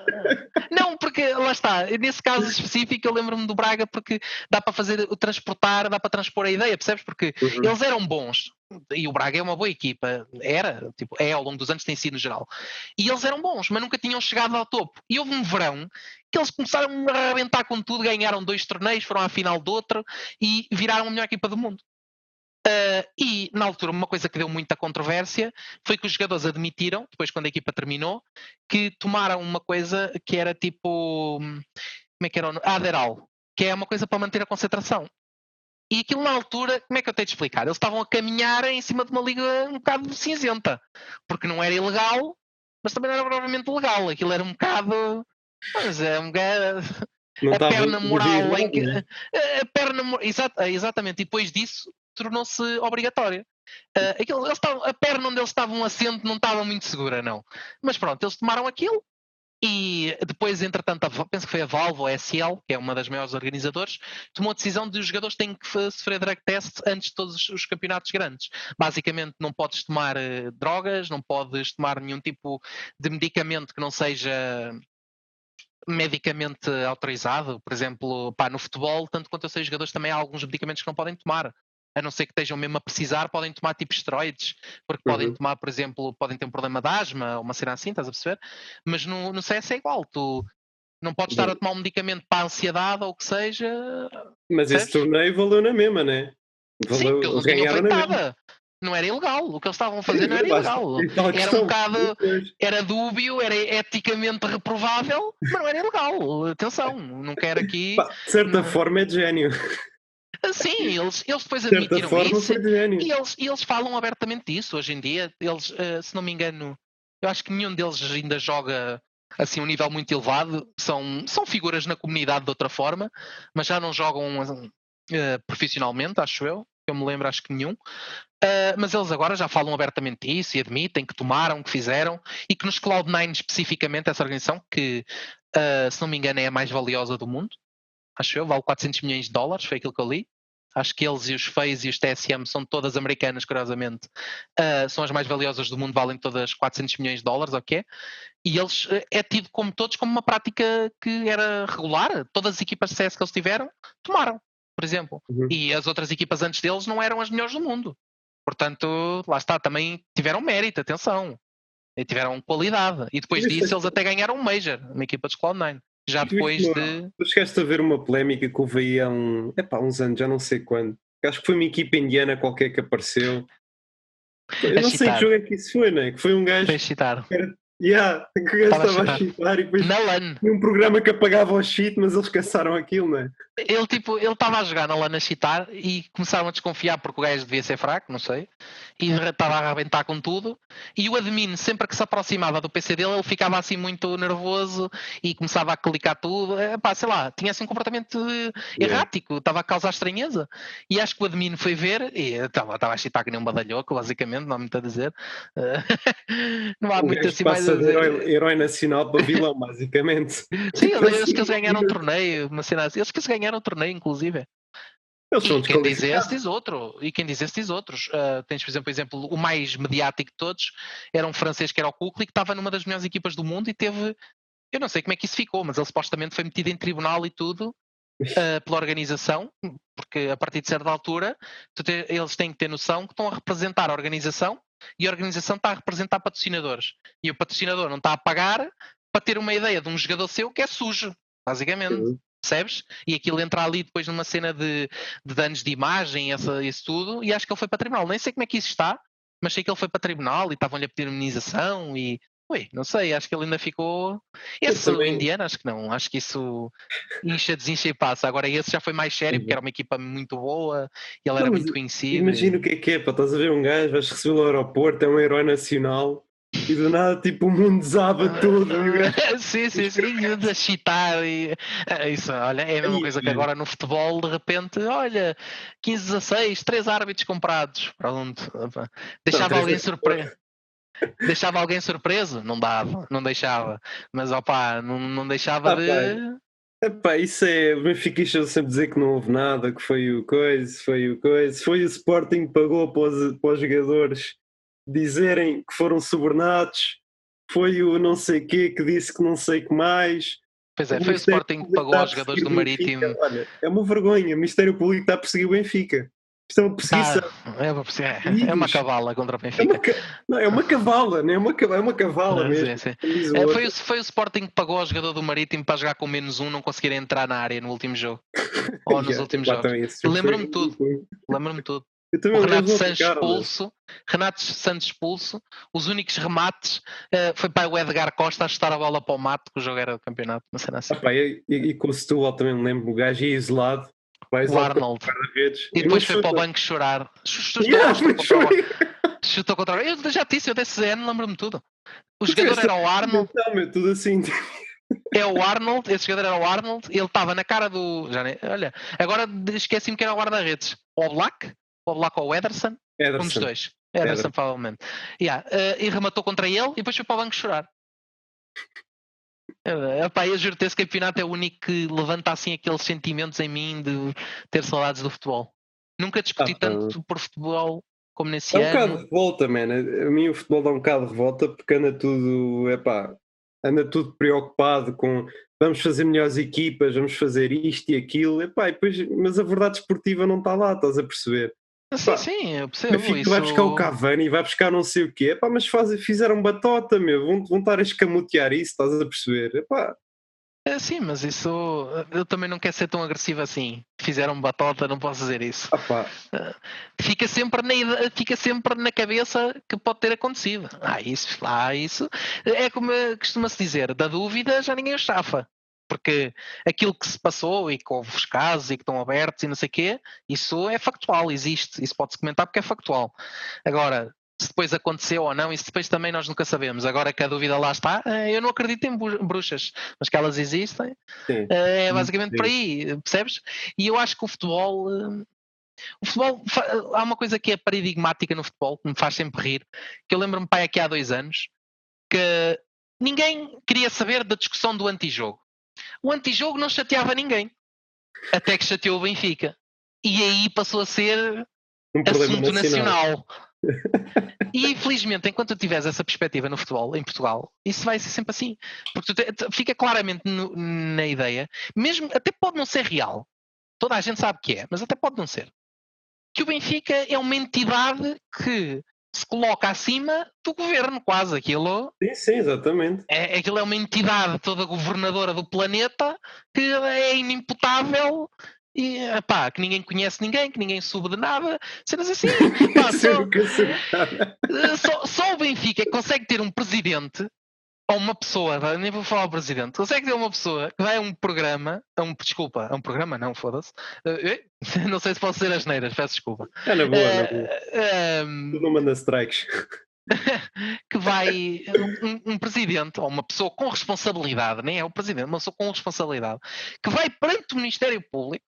Não, porque lá está, nesse caso específico eu lembro-me do Braga porque dá para fazer o transportar, dá para transpor a ideia, percebes? Porque Uhum. eles eram bons e o Braga é uma boa equipa, era, tipo, é ao longo dos anos tem sido no geral. E eles eram bons, mas nunca tinham chegado ao topo. E houve um verão que eles começaram a arrebentar com tudo, ganharam dois torneios, foram à final do outro e viraram a melhor equipa do mundo. Ah, e na altura, uma coisa que deu muita controvérsia foi que os jogadores admitiram, depois quando a equipa terminou, que tomaram uma coisa que era tipo. hum, Como é que era? Aderal, que é uma coisa para manter a concentração. E aquilo na altura, como é que eu tenho de explicar? Eles estavam a caminhar em cima de uma liga um bocado cinzenta, porque não era ilegal, mas também não era provavelmente legal. Aquilo era um bocado. Mas é um bocado Não a perna moral em que, né? a perna exatamente e depois disso tornou-se obrigatória. Ah, aquilo, a perna onde eles estavam assente não estava muito segura não. Mas pronto eles tomaram aquilo e depois entretanto a penso que foi a Valve ou a SL que é uma das maiores organizadores tomou a decisão de os jogadores têm que sofrer drug test antes de todos os- os campeonatos grandes. Basicamente não podes tomar eh, drogas não podes tomar nenhum tipo de medicamento que não seja medicamente autorizado, por exemplo, pá, no futebol, tanto quanto eu sei, os jogadores também há alguns medicamentos que não podem tomar. A não ser que estejam mesmo a precisar, podem tomar tipo esteroides, porque podem Uhum. tomar, por exemplo, podem ter um problema de asma, ou uma cena assim, estás a perceber? Mas no, no CS é igual, tu não podes estar a tomar um medicamento para a ansiedade ou o que seja. Mas esse Percebes? torneio valeu na mesma, né? Sim, Valeu, eles tinham ganharam na mesma. Não era ilegal. O que eles estavam a fazer não era ilegal. Era um bocado-. Era dúbio, era eticamente reprovável, mas não era ilegal. Atenção, não quero aqui. De certa forma é de gênio. Sim, eles, eles depois admitiram forma isso e eles, e eles falam abertamente disso hoje em dia. Eles, eh, se não me engano, eu acho que nenhum deles ainda joga assim um nível muito elevado. São, são figuras na comunidade de outra forma, mas já não jogam eh, profissionalmente, acho eu. Eu me lembro, acho que nenhum. Eh, mas eles agora já falam abertamente disso e admitem que tomaram, que fizeram e que nos Cloud9 especificamente, essa organização, que eh, se não me engano é a mais valiosa do mundo, acho eu, vale 400 milhões de dólares, foi aquilo que eu li. Acho que eles e os FaZe e os TSM são todas americanas, curiosamente. Uh, são as mais valiosas do mundo, valem todas 400 milhões de dólares, ok? E eles uh, é tido como todos como uma prática que era regular. Todas as equipas de CS que eles tiveram, tomaram, por exemplo. Uhum. E as outras equipas antes deles não eram as melhores do mundo. Portanto, lá está, também tiveram mérito, atenção. E tiveram qualidade. E depois disso é- eles até ganharam um Major na equipa dos Cloud9. Já depois de. Tu chegaste a ver uma polémica que houve aí há um, epá, uns anos, já não sei quando. Acho que foi uma equipa indiana qualquer que apareceu. Eu A não sei chitar. que jogo é que isso foi, né? Que foi um gajo. Para citar. Yeah, que Estava a chitar. e depois Na LAN. tinha um programa que apagava o cheat, mas eles caçaram aquilo, né? Ele tipo, ele estava a jogar na LAN a chitar e começaram a desconfiar porque o gajo devia ser fraco, não sei, e estava a arrebentar com tudo. E o admin, sempre que se aproximava do PC dele, ele ficava assim muito nervoso e começava a clicar tudo. É, pá, sei lá, tinha assim um comportamento Yeah. errático, estava a causar estranheza. E acho que o admin foi ver e estava estava a chitar que nem um badalhoco, basicamente, não há muito a dizer. Não há muito assim mais passa de herói, herói nacional para vilão, basicamente. Sim, eles, que eles ganharam um torneio, uma cena assim. Eles que eles ganharam um torneio, inclusive. Eles são E quem diz esse diz outro. E quem diz esse diz outros. Ah, tens, por exemplo, por exemplo, o mais mediático de todos era um francês que era o Kukli, que estava numa das melhores equipas do mundo e teve. Eu não sei como é que isso ficou, mas ele supostamente foi metido em tribunal e tudo ah, pela organização, porque a partir de certa altura tu te- eles têm que ter noção que estão a representar a organização e a organização está a representar patrocinadores. E o patrocinador não está a pagar para ter uma ideia de um jogador seu que é sujo, basicamente. Uhum. percebes? E aquilo entra ali depois numa cena de, de danos de imagem, essa, isso tudo, e acho que ele foi para tribunal. Nem sei como é que isso está, mas sei que ele foi para tribunal e estavam-lhe a pedir imunização e. Ui, não sei, acho que ele ainda ficou. Esse também... indiano, acho que não. Acho que isso incha, desincha e passa. Agora, esse já foi mais sério, porque era uma equipa muito boa e ele não, era muito conhecido. Imagina e... o que é que é, pá, estás a ver um gajo, vais receber no aeroporto, é um herói nacional e do nada, tipo, o mundo desaba tudo. sim, sim, sim, de chitar e é isso, olha, é a mesma coisa que agora no futebol, de repente, olha, 15, 16, três árbitros comprados. Pronto. Deixava alguém surpreso. Deixava alguém surpreso? Não dava, não deixava. Mas opá, não, não deixava ah, de. Pai. Epá, isso é. O Benfica sempre dizer que não houve nada, que foi o coisa, foi o coisa. Foi o Sporting que pagou para os, para os jogadores dizerem que foram subornados, foi o não sei quê que disse que não sei que mais. Pois é, o foi o Sporting que pagou aos jogadores do Marítimo. Olha, é uma vergonha, o Ministério Público está a perseguir o Benfica. Isto é uma perseguição. Tá, é, uma, é, é uma cavala contra o Benfica. É uma, não, é uma cavala, não é uma, é uma cavala não, mesmo. Sim, sim. É, foi, foi o Sporting que pagou ao jogador do Marítimo para jogar com menos um, não conseguir entrar na área no último jogo. Ou nos yeah, últimos jogos. Lembro-me tudo. Lembro-me tudo o Renato Santos expulso, Renato Santos expulso, os únicos remates uh, foi para o Edgar Costa a chutar a bola para o mato, que o jogo era do campeonato, sei assim. Ah, pá, e, e, com o Setúbal também me lembro, o gajo ia isolado, o Arnold. E depois foi para o banco chorar. Chutou, yeah, chutou, contra, contra Eu já disse, eu desse ano, lembro-me tudo. O jogador era o Arnold. Não, tudo assim. É o Arnold, esse jogador era o Arnold, ele estava na cara do. Já nem, olha, agora esqueci-me que era o guarda-redes. O Black, ou lá com o Ederson, Ederson. um dos dois. Ederson, Ederson. provavelmente. Yeah. Uh, e rematou contra ele e depois foi para o banco chorar. Uh, epá, eu juro que esse campeonato é o único que levanta assim aqueles sentimentos em mim de ter saudades do futebol. Nunca discuti ah, tanto por futebol como nesse ano. É um bocado de revolta, man. A mim o futebol dá um bocado de revolta porque anda tudo, epá, anda tudo preocupado com vamos fazer melhores equipas, vamos fazer isto e aquilo, epá, e depois, mas a verdade esportiva não está lá, estás a perceber? Sim, pá, sim, eu percebo. Fico, isso... Vai buscar o Cavani, vai buscar não sei o quê, pá, mas faz, fizeram batota, meu, vão, vão estar a escamotear isso, estás a perceber? Epá. É sim, mas isso eu também não quero ser tão agressivo assim. Fizeram batota, não posso dizer isso. Ah, fica sempre na fica sempre na cabeça que pode ter acontecido. Ah, isso, ah, isso é como costuma-se dizer, da dúvida já ninguém o estafa porque aquilo que se passou e que houve os casos e que estão abertos e não sei o quê, isso é factual, existe, isso pode-se comentar porque é factual. Agora, se depois aconteceu ou não, isso depois também nós nunca sabemos. Agora que a dúvida lá está, eh, eu não acredito em bruxas, mas que elas existem, Sim. Eh, é basicamente Sim. por aí, percebes? E eu acho que o futebol. Eh, o futebol, há uma coisa que é paradigmática no futebol, que me faz sempre rir, que eu lembro-me, pai, aqui há dois anos, que ninguém queria saber da discussão do antijogo o antijogo não chateava ninguém. Até que chateou o Benfica. E aí passou a ser um assunto nacional. nacional. e infelizmente, enquanto tu tiveres essa perspectiva no futebol, em Portugal, isso vai ser sempre assim. Porque te, fica claramente no, na ideia, mesmo até pode não ser real, toda a gente sabe que é, mas até pode não ser. Que o Benfica é uma entidade que se coloca acima do governo, quase. Aquilo. Sim, sim, exatamente. É, aquilo é uma entidade toda governadora do planeta que é inimputável e pá, que ninguém conhece ninguém, que ninguém soube de nada, cenas assim. Pá, só, só, só, o Benfica é consegue ter um presidente ou uma pessoa, nem vou falar o presidente, consegue ter uma pessoa que vai a um programa, a um, desculpa, a um programa, não, foda-se. Uh, não sei se posso ser as neiras, peço desculpa. É na boa, na boa. Uh, Tudo manda strikes. que vai um, um, presidente ou uma pessoa com responsabilidade, nem é o presidente, uma pessoa com responsabilidade, que vai perante o Ministério Público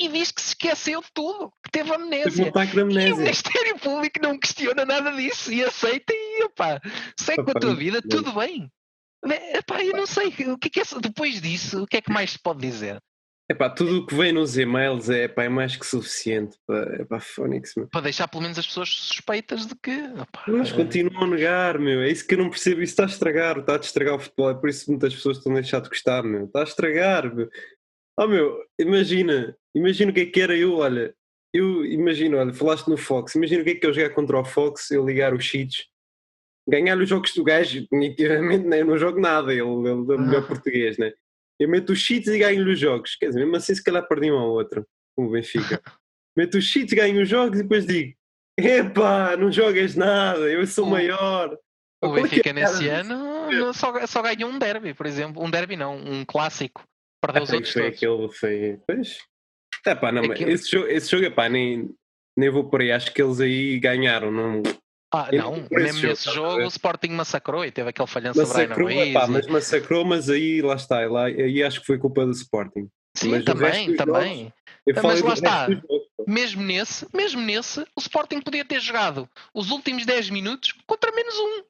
e diz que se esqueceu de tudo, que teve amnésia. Um ataque de amnésia. E o Ministério Público não questiona nada disso e aceita e opá, segue com a tua vida, tudo bem. Epá, eu não sei, o que é que é, depois disso, o que é que mais se pode dizer? Epá, tudo o que vem nos e-mails é, epá, é mais que suficiente para, epá, Phonics, para deixar pelo menos as pessoas suspeitas de que. Epá, Mas é... continuam a negar, meu. É isso que eu não percebo. Isso está a estragar, está a estragar o futebol. É por isso que muitas pessoas estão a deixar de gostar, meu. Está a estragar, meu. Oh meu, imagina, imagina o que é que era eu, olha, eu imagino, olha, falaste no Fox, imagina o que é que eu jogar contra o Fox, eu ligar os cheats, ganhar os jogos do gajo, definitivamente, né? eu não jogo nada, ele, ele é melhor português, né? Eu meto os cheats e ganho os jogos. Quer dizer, mesmo assim, se calhar perdi um ao outro, como o Benfica. meto os cheats, ganho os jogos e depois digo: Epá, não jogas nada, eu sou o, maior. O é Benfica é nesse ano só, só ganhou um derby, por exemplo. Um derby não, um clássico. Perdeu ah, os outros foi todos. Aquele, foi, pois. É pá, não, Aquilo... esse, jogo, esse jogo, epá, nem, nem vou por aí. Acho que eles aí ganharam. Não, ah, não, mesmo jogo, nesse jogo o Sporting massacrou e teve aquele falhanço sobre a Ruiz. mas massacrou, mas aí lá está, lá, aí acho que foi culpa do Sporting. Sim, mas também, também. Jogos, mas lá está, mesmo nesse, mesmo nesse, o Sporting podia ter jogado os últimos 10 minutos contra menos um.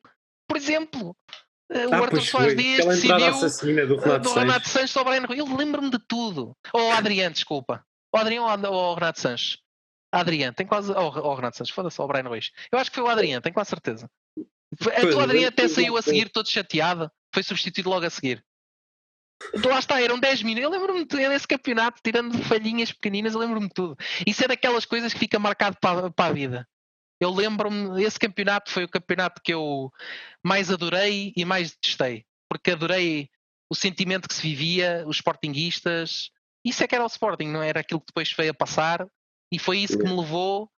Por exemplo, eh, o ah, Arthur Soares Dias decidiu do Renato, do Renato Sanches sobre a Ele lembra-me de tudo. Ou Adriano, desculpa. O Adriano ou o Renato Sanches. Adriano, tem quase. Oh, oh Renato Santos, foda-se, o Brian Ruiz. Eu acho que foi o Adriano, tenho quase certeza. Pois, o Adriano até saiu a seguir todo chateado, foi substituído logo a seguir. Lá está, eram 10 minutos. Eu lembro-me desse campeonato, tirando falhinhas pequeninas, eu lembro-me de tudo. Isso é daquelas coisas que fica marcado para, para a vida. Eu lembro-me, esse campeonato foi o campeonato que eu mais adorei e mais detestei. Porque adorei o sentimento que se vivia, os sportinguistas. Isso é que era o Sporting, não era aquilo que depois veio a passar. E foi isso que me levou,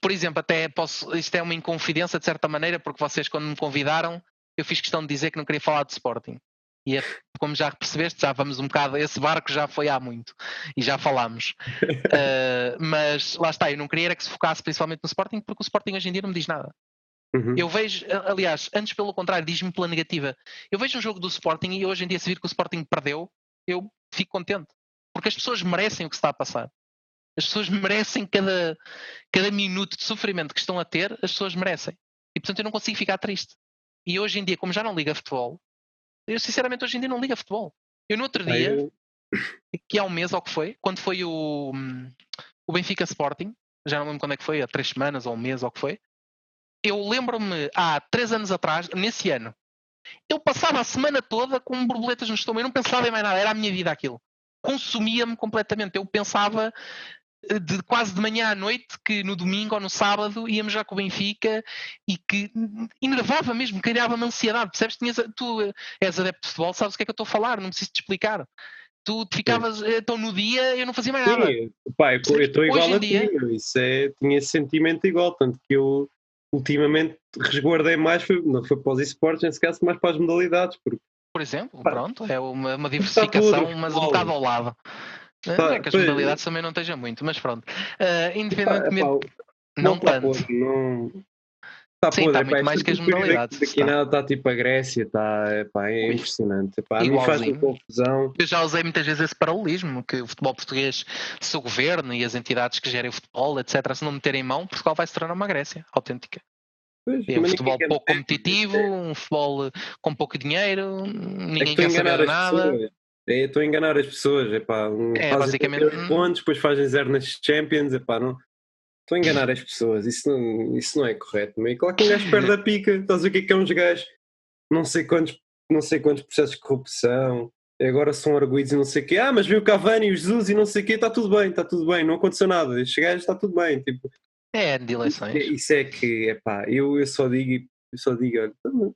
por exemplo, até posso, isto é uma inconfidência de certa maneira, porque vocês quando me convidaram, eu fiz questão de dizer que não queria falar de Sporting. E é, como já percebeste, já vamos um bocado, esse barco já foi há muito e já falámos. uh, mas lá está, eu não queria era que se focasse principalmente no Sporting, porque o Sporting hoje em dia não me diz nada. Uhum. Eu vejo, aliás, antes pelo contrário, diz-me pela negativa. Eu vejo um jogo do Sporting e hoje em dia se vir que o Sporting perdeu, eu fico contente. Porque as pessoas merecem o que está a passar. As pessoas merecem cada, cada minuto de sofrimento que estão a ter, as pessoas merecem. E portanto eu não consigo ficar triste. E hoje em dia, como já não liga futebol, eu sinceramente hoje em dia não ligo a futebol. Eu no outro dia, eu... que há um mês ou que foi, quando foi o, o Benfica Sporting, já não lembro quando é que foi, há três semanas ou um mês ou que foi, eu lembro-me há três anos atrás, nesse ano, eu passava a semana toda com borboletas no estômago, eu não pensava em mais nada, era a minha vida aquilo. Consumia-me completamente. Eu pensava de quase de manhã à noite que no domingo ou no sábado íamos já com o Benfica e que enervava mesmo, criava-me ansiedade, percebes? Tinhas, tu és adepto de futebol, sabes o que é que eu estou a falar, não preciso te explicar. Tu ficavas, então no dia eu não fazia mais nada. Sim, pá, eu estou igual a dia... ti, isso é, tinha esse sentimento igual, tanto que eu ultimamente resguardei mais, foi, não foi para os esportes, nesse caso, mais para as modalidades. Porque, Por exemplo, pá, pronto, é uma, uma diversificação, mas um bocado ao lado. Não é que as modalidades também não esteja muito, mas pronto. Uh, independentemente. não, não tanto. não... Está Sim, está muito mais que as modalidades. Aqui nada está tipo a Grécia, está, é impressionante. Epá, a mim faz confusão. Eu já usei muitas vezes esse paralelismo, que o futebol português, se o governo e as entidades que gerem o futebol, etc., se não meterem mão, Portugal vai se tornar uma Grécia autêntica. Pois, é um futebol pouco competitivo, um futebol com pouco dinheiro, ninguém é que quer saber nada. Pessoas. É, estou a enganar as pessoas, epá, um, é, basicamente pontos, depois fazem zero nas Champions, epá, não. Estou a enganar as pessoas, isso não, isso não é correto. Mas claro que um gajo perde a pica, estás a ver o que é que é uns gajos, não sei quantos, não sei quantos processos de corrupção, agora são arguídos e não sei o quê. Ah, mas viu o Cavani e o Jesus e não sei o quê, está tudo bem, está tudo bem, não aconteceu nada. Estes gajos está tudo bem. Tipo, é, de eleições. Isso é, é que, epá, eu, eu só digo, eu só digo, olha, não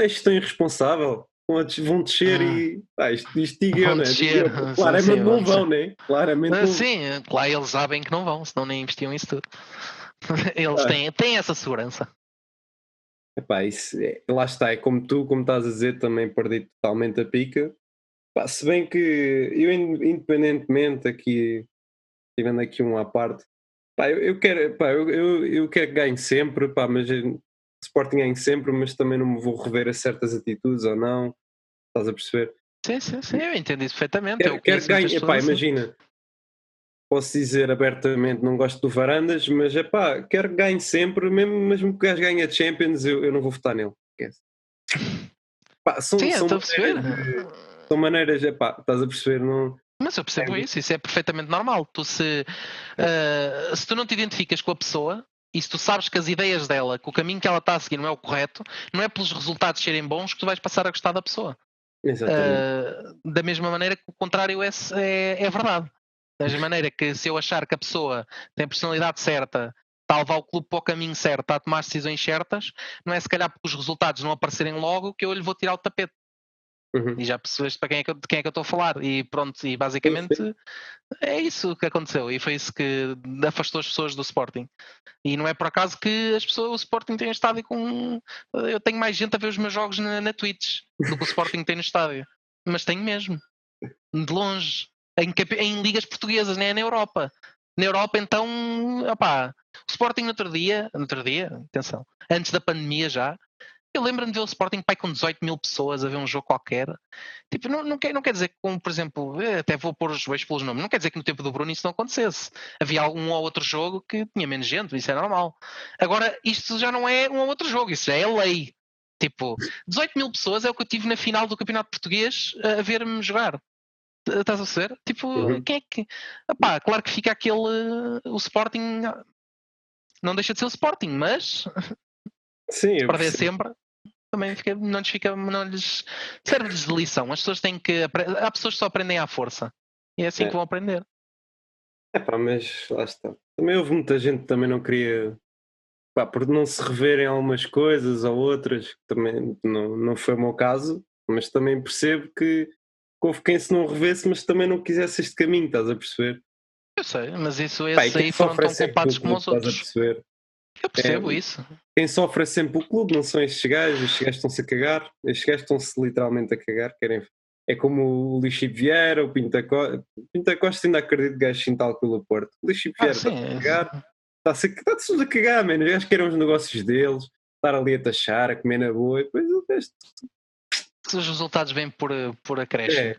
é isto tão irresponsável vão descer ah. e ah, isto, isto diga eu, né? Descer. Claramente sim, não vão, né? Claramente não. Sim, lá eles sabem que não vão, senão nem investiam isso tudo. Eles ah. têm, têm essa segurança. Epá, isso é, lá está, é como tu, como estás a dizer, também perdi totalmente a pica. Se bem que eu, independentemente aqui, tirando aqui um à parte, pá, eu, eu, quero, pá, eu, eu, eu quero que ganhe sempre, pá, mas Sporting ganhe sempre, mas também não me vou rever a certas atitudes ou não. Estás a perceber? Sim, sim, sim, eu entendo isso perfeitamente. Quero, quero que ganhe, epá, imagina, posso dizer abertamente, não gosto do Varandas, mas é pá, quero que ganhe sempre, mesmo, mesmo que o gajo ganhe a Champions, eu, eu não vou votar nele. Pá, são, Sim, são, estou a perceber. são maneiras, é pá, estás a perceber, não. Mas eu percebo é, isso, isso é perfeitamente normal. Tu se, uh, se tu não te identificas com a pessoa, e se tu sabes que as ideias dela, que o caminho que ela está a seguir não é o correto, não é pelos resultados serem bons que tu vais passar a gostar da pessoa. Uh, da mesma maneira que o contrário é, é, é, verdade. Da mesma maneira que se eu achar que a pessoa tem a personalidade certa, está a levar o clube para o caminho certo, está a tomar decisões certas, não é se calhar porque os resultados não aparecerem logo que eu lhe vou tirar o tapete. Uhum. E já percebeste para quem é que, de quem é que eu estou a falar. E pronto, e basicamente sim, sim. é isso que aconteceu. E foi isso que afastou as pessoas do Sporting. E não é por acaso que as pessoas, o Sporting tem um estádio com. Eu tenho mais gente a ver os meus jogos na, na Twitch do que o Sporting tem no estádio. Mas tenho mesmo. De longe. Em, em ligas portuguesas, nem é na Europa. Na Europa, então, opá, o Sporting no outro dia, no outro dia, atenção, antes da pandemia já, eu lembro-me de ver o Sporting pai com 18 mil pessoas a ver um jogo qualquer. Tipo, não, não, quer, não quer dizer que, como, por exemplo, até vou pôr os joelhos pelos nomes, não quer dizer que no tempo do Bruno isso não acontecesse. Havia algum ou outro jogo que tinha menos gente, isso é normal. Agora, isto já não é um ou outro jogo, isso já é lei. Tipo, 18 mil pessoas é o que eu tive na final do Campeonato Português a ver-me jogar. Estás a ver? Tipo, uhum. quem é que. Epá, claro que fica aquele. O Sporting. Não deixa de ser o Sporting, mas. Sim, se perder sempre também fica, não lhes fica, não lhes serve-lhes de lição. As pessoas têm que há pessoas que só aprendem à força e é assim é. que vão aprender. É pá, mas lá está. Também houve muita gente que também não queria pá, por não se reverem algumas coisas ou outras, também não, não foi o meu caso, mas também percebo que houve quem se não revesse, mas também não quisesse este caminho, estás a perceber? Eu sei, mas isso esses Pá, aí foram tão culpados como os outros. Eu percebo é, isso. Quem sofre é sempre o clube, não são estes gajos, estes gajos estão-se a cagar, estes gajos estão-se literalmente a cagar, querem. É como o Lixipe Vieira, o Pinta Costa. Pinta Costa ainda acredito que gajo sintal pelo Porto. O Lixipe ah, Vieira ah, está a cagar, está-se está a cagar, mano. Os gajos querem os negócios deles, estar ali a taxar, a comer na boa, e depois o resto os resultados vêm por, por acréscimo. É,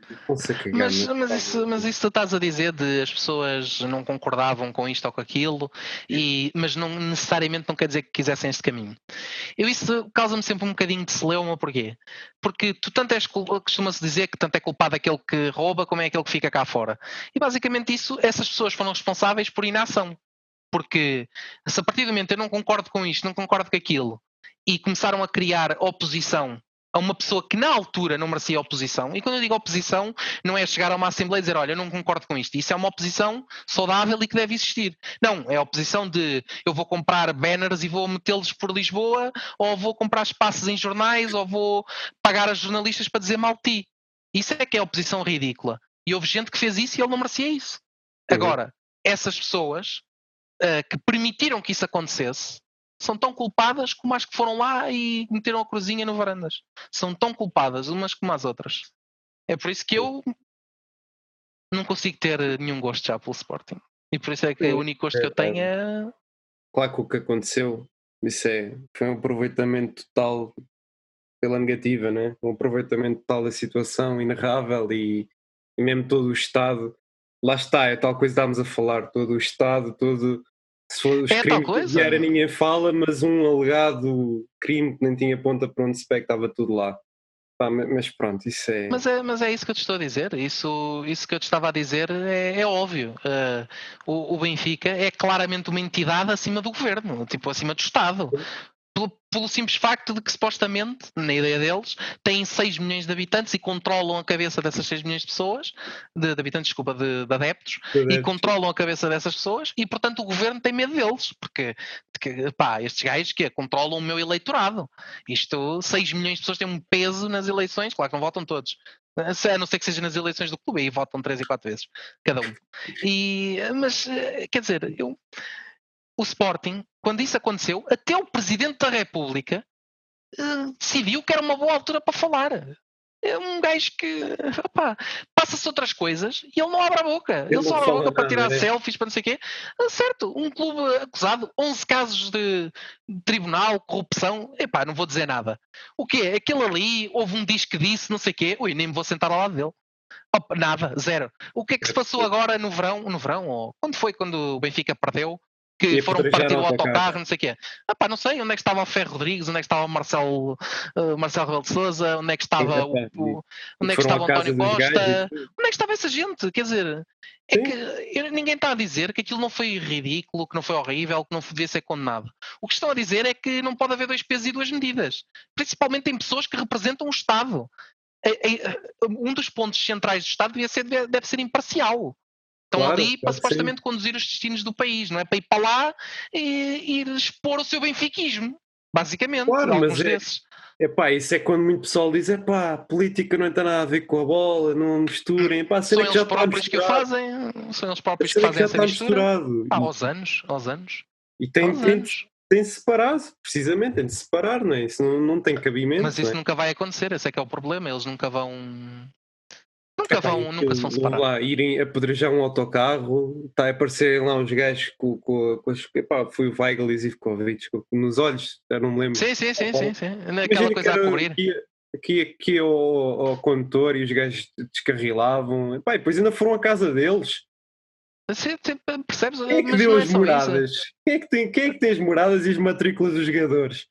mas, mas, isso, mas isso tu estás a dizer de as pessoas não concordavam com isto ou com aquilo, e, mas não necessariamente não quer dizer que quisessem este caminho. Eu isso causa-me sempre um bocadinho de celeuma, porquê? Porque tu tanto és, costuma-se dizer que tanto é culpado aquele que rouba como é aquele que fica cá fora. E basicamente isso, essas pessoas foram responsáveis por inação. Porque se a partir do momento eu não concordo com isto, não concordo com aquilo, e começaram a criar oposição a uma pessoa que na altura não merecia oposição. E quando eu digo oposição, não é chegar a uma Assembleia e dizer, olha, eu não concordo com isto. Isso é uma oposição saudável e que deve existir. Não, é a oposição de eu vou comprar banners e vou metê-los por Lisboa, ou vou comprar espaços em jornais, ou vou pagar a jornalistas para dizer mal de ti. Isso é que é oposição ridícula. E houve gente que fez isso e ele não merecia isso. Uhum. Agora, essas pessoas uh, que permitiram que isso acontecesse são tão culpadas como as que foram lá e meteram a cruzinha no varandas. São tão culpadas umas como as outras. É por isso que eu não consigo ter nenhum gosto já pelo Sporting. E por isso é que o único gosto que eu tenho é. Claro que o que aconteceu, isso é, foi um aproveitamento total pela negativa, né? um aproveitamento total da situação inarrável e, e mesmo todo o Estado. Lá está, é tal coisa que estávamos a falar, todo o Estado, todo se for os é crimes coisa. Era, ninguém fala, mas um alegado crime que nem tinha ponta para onde se pega, estava tudo lá. Pá, mas pronto, isso é... Mas, é. mas é isso que eu te estou a dizer. Isso, isso que eu te estava a dizer é, é óbvio. Uh, o, o, Benfica é claramente uma entidade acima do governo, tipo acima do Estado pelo, pelo, simples facto de que supostamente, na ideia deles, têm 6 milhões de habitantes e controlam a cabeça dessas 6 milhões de pessoas, de, de habitantes, desculpa, de, de adeptos, e controlam a cabeça dessas pessoas e, portanto, o governo tem medo deles, porque, porque pá, estes gajos que controlam o meu eleitorado. Isto, 6 milhões de pessoas têm um peso nas eleições, claro que não votam todos, a não ser que seja nas eleições do clube, aí votam 3 e 4 vezes, cada um. E, mas, eh, quer dizer, eu o Sporting, quando isso aconteceu, até o Presidente da República uh, decidiu que era uma boa altura para falar. É um gajo que passa-se outras coisas e ele não abre a boca. Ele, ele só abre a boca para tirar né? selfies, para não sei o quê. Ah, certo, um clube acusado, 11 casos de tribunal, corrupção. Epá, não vou dizer nada. O quê? Aquele ali, houve um disco que disse, não sei o quê. Ui, nem me vou sentar ao lado dele. Opa, nada, zero. O que é que se passou agora no verão? No verão, ou quando foi quando o Benfica perdeu? Que foram partir o autocarro, não sei o quê. Ah, pá, não sei onde é que estava o Ferro Rodrigues, onde é que estava o Marcelo, uh, Marcelo Rebelo de Souza, onde é que estava o, o, onde é que estava o António Costa, onde é que estava essa gente? Quer dizer, é que ninguém está a dizer que aquilo não foi ridículo, que não foi horrível, que não devia ser condenado. O que estão a dizer é que não pode haver dois pesos e duas medidas, principalmente em pessoas que representam o Estado. Um dos pontos centrais do Estado deve ser, deve ser imparcial. Estão claro, ali para supostamente conduzir os destinos do país, não é? Para ir para lá e, e expor o seu benfiquismo, basicamente. Claro, mas é, Epá, isso é quando muito pessoal diz: epá, a política não tem nada a ver com a bola, não misturem. Epá, São que já eles próprios que fazem, são eles próprios que fazem já essa mistura. misturado. E- aos anos, aos anos. E tem, aos tem, anos. tem de separar, precisamente, tem de separar, não é? Isso não, não tem cabimento. Mas isso é? nunca vai acontecer, esse é que é o problema. Eles nunca vão. Nunca vão, e nunca se vão separar. lá irem apedrejar um autocarro, está a aparecerem lá os gajos com, com, com as. Epá, foi o Weigl e Zivkovic com- nos olhos, já não me lembro. Sim, sim, sim, sim, sim. Naquela Imagina coisa a cobrir. Aqui, aqui, aqui ao, ao condutor e os gajos descarrilavam. Epá, e depois ainda foram à casa deles. Sim, sim, percebes? Quem é que Mas deu não é as só isso. moradas? Quem é, que tem, quem é que tem as moradas e as matrículas dos jogadores?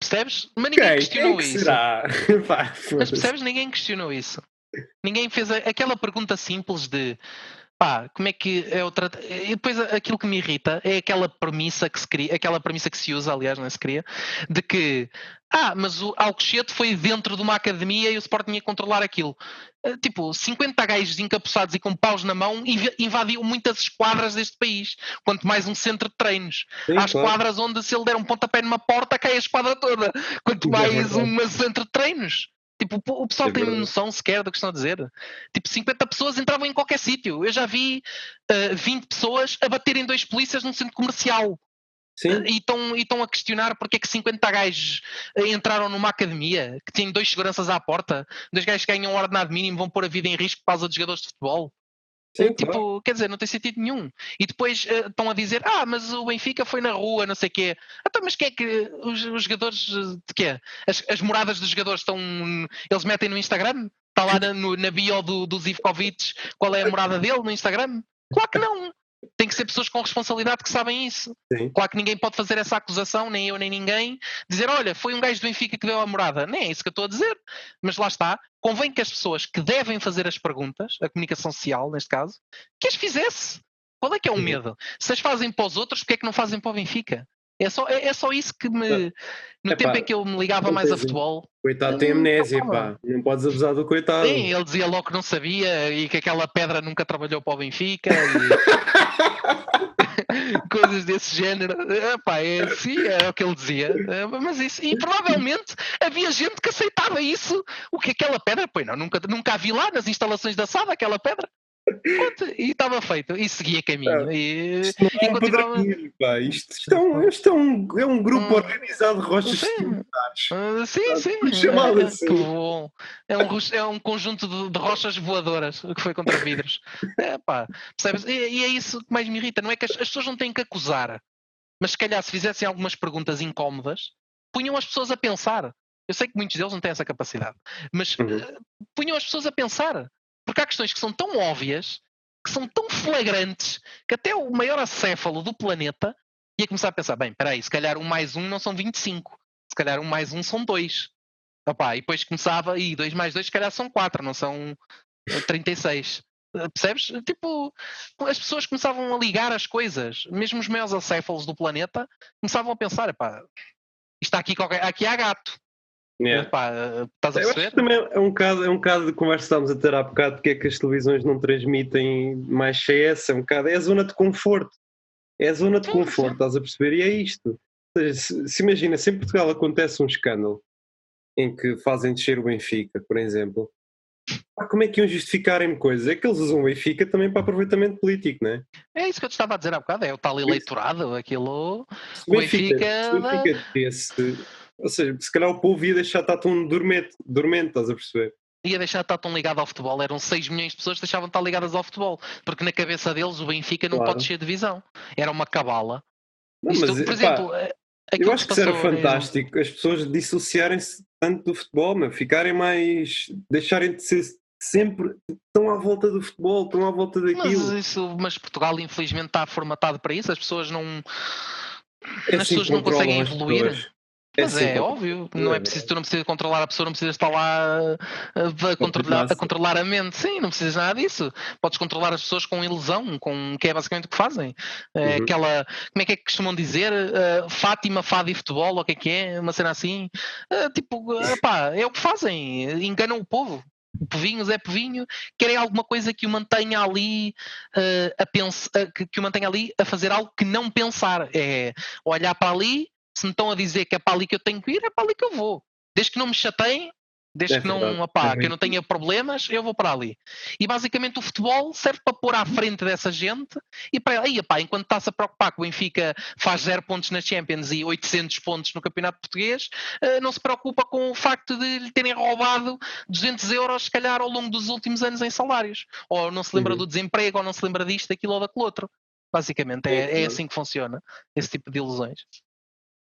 Percebes? Mas ninguém Quem? Quem é questionou que isso. será? Pá, Mas percebes? Ninguém questionou isso. Ninguém fez aquela pergunta simples de pá, como é que é outra. E depois aquilo que me irrita é aquela premissa que se cria, aquela premissa que se usa, aliás, não é se cria, de que ah, mas o Alcochete foi dentro de uma academia e o Sport tinha que controlar aquilo. Eh, Tipo, 50 gajos encapuçados e com paus na mão inv- invadiam muitas esquadras deste país. Quanto mais um centro de treinos. Sim, Há claro. esquadras onde se ele der um pontapé numa porta cai a esquadra toda. Quanto É mais um centro de treinos. Tipo, o pessoal É tem noção sequer do que estão a dizer. Tipo, 50 pessoas entravam em qualquer sítio. Eu já vi eh, 20 pessoas a baterem dois polícias num centro comercial. Sim, E estão a questionar porque é que 50 gajos eh, entraram numa academia que tem dois seguranças à porta, dois gajos que ganham um ordenado mínimo vão pôr a vida em risco por causa de jogadores de futebol. Sim, tipo, claro. quer dizer, não tem sentido nenhum. E depois eh, estão a dizer, ah, mas o Benfica foi na rua, não sei o quê. Então, mas que é que os, os jogadores eh, de quê? As, as moradas dos jogadores estão. Eles metem no Instagram? Está lá na, no- na bio do, do Zivkovic qual é a morada dele no Instagram? Claro que não. Tem que ser pessoas com responsabilidade que sabem isso. Sim. Claro que ninguém pode fazer essa acusação, nem eu nem ninguém, dizer, olha, foi um gajo do Benfica que deu a morada. Nem é isso que eu estou a dizer. Mas lá está, convém que as pessoas que devem fazer as perguntas, a comunicação social, neste caso, que as fizesse. Qual é que é o medo? Se as fazem para os outros, porque é que não fazem para o Benfica? É só, é, é só isso que me. No tempo em que eu me ligava mais a futebol, Coitado tem amnésia, pá. Não podes abusar do coitado. sim, ele dizia logo que não sabia e que aquela pedra nunca trabalhou para o Benfica e coisas desse género. Epá, é, sim, é o que ele dizia. É, Mas isso, e provavelmente havia gente que aceitava isso. O que aquela pedra, pois não, nunca, nunca a vi lá nas instalações da SAD, aquela pedra. Pronto, e estava feito, e seguia caminho. E, Isto não é um continuava- pá. Isto, isto é, um, isto é, um, é um grupo Hum. organizado de rochas Sim. sedimentares. Ah, sim, sim. É, assim. que bom. É um, é um conjunto de, de rochas voadoras que foi contra vidros. É, pá, percebes? E, e é isso que mais me irrita. Não é que as, as pessoas não têm que acusar, mas se calhar se fizessem algumas perguntas incómodas, punham as pessoas a pensar. Eu sei que muitos deles não têm essa capacidade, mas Uhum. eh, punham as pessoas a pensar. Porque há questões que são tão óbvias, que são tão flagrantes, que até o maior acéfalo do planeta ia começar a pensar: bem, espera aí, se calhar um mais um não são 25, se calhar um mais um são dois. Opá, e depois começava, e dois mais dois se calhar são quatro, não são eh, 36. Eh, Percebes? Tipo, as pessoas começavam a ligar as coisas, mesmo os maiores acéfalos do planeta começavam a pensar: epá, isto aqui, qualquer, aqui há gato. Yeah. Epá, eh, estás a Eu acho perceber? que também é um bocado, é um bocado de conversa que estávamos a ter há bocado, porque é que as televisões não transmitem mais CS, é um bocado, é a zona de conforto. É a zona de conforto, estás a perceber? E é isto. Ou seja, se, se imagina, se em Portugal acontece um escândalo em que fazem descer o Benfica, por exemplo, como é que iam justificarem coisas? É que eles usam o Benfica também para aproveitamento político, não é? É isso que eu te estava a dizer há bocado, é o tal eleitorado, aquilo. O Benfica se o Benfica tivesse- ou seja, se calhar o povo ia deixar estar tão dormente, dormente, estás a perceber? ia deixar de estar tão ligado ao futebol. Eram 6 milhões de pessoas que deixavam de estar ligadas ao futebol. Porque na cabeça deles o Benfica não Claro. pode ser divisão. Era uma cabala. Não, Isto, mas, por pá, exemplo, eh, aquilo Eu acho que isso era fantástico, as pessoas dissociarem-se tanto do futebol, meu, ficarem mais. deixarem de ser sempre. estão à volta do futebol, estão à volta Mas, daquilo. isso, mas Portugal infelizmente está formatado para isso, as pessoas não, É as assim pessoas não conseguem evoluir. pessoas. Mas assim é, que- óbvio, não é é preciso, tu não precisas controlar a pessoa, não precisas estar lá uh, a, controlar, a controlar a mente, sim, não precisas nada disso. Podes controlar as pessoas com ilusão, com que é basicamente o que fazem. É Uhum. Aquela, como é que é que costumam dizer? Uh, Fátima, fado e futebol, ou o que é que é? Uma cena assim. Uh, tipo, uh, pá, é o que fazem, enganam o povo. O povinho, Zé Povinho, querem alguma coisa que o mantenha ali a pensar, que, que o mantenha ali a fazer algo que não pensar. É olhar para ali, se me estão a dizer que é para ali que eu tenho que ir, é para ali que eu vou. Desde que não me chateiem, Desde É que não, opá, que eu não tenha problemas, eu vou para ali. E basicamente o futebol serve para pôr à frente dessa gente e para aí, opá, enquanto está-se a preocupar que o Benfica faz 0 pontos na Champions e 800 pontos no Campeonato Português, eh, não se preocupa com o facto de lhe terem roubado 200 euros, se calhar, ao longo dos últimos anos em salários. Ou não se lembra Uhum. do desemprego, ou não se lembra disto, daquilo ou daquele outro. Basicamente, É, é, é assim que funciona esse tipo de ilusões.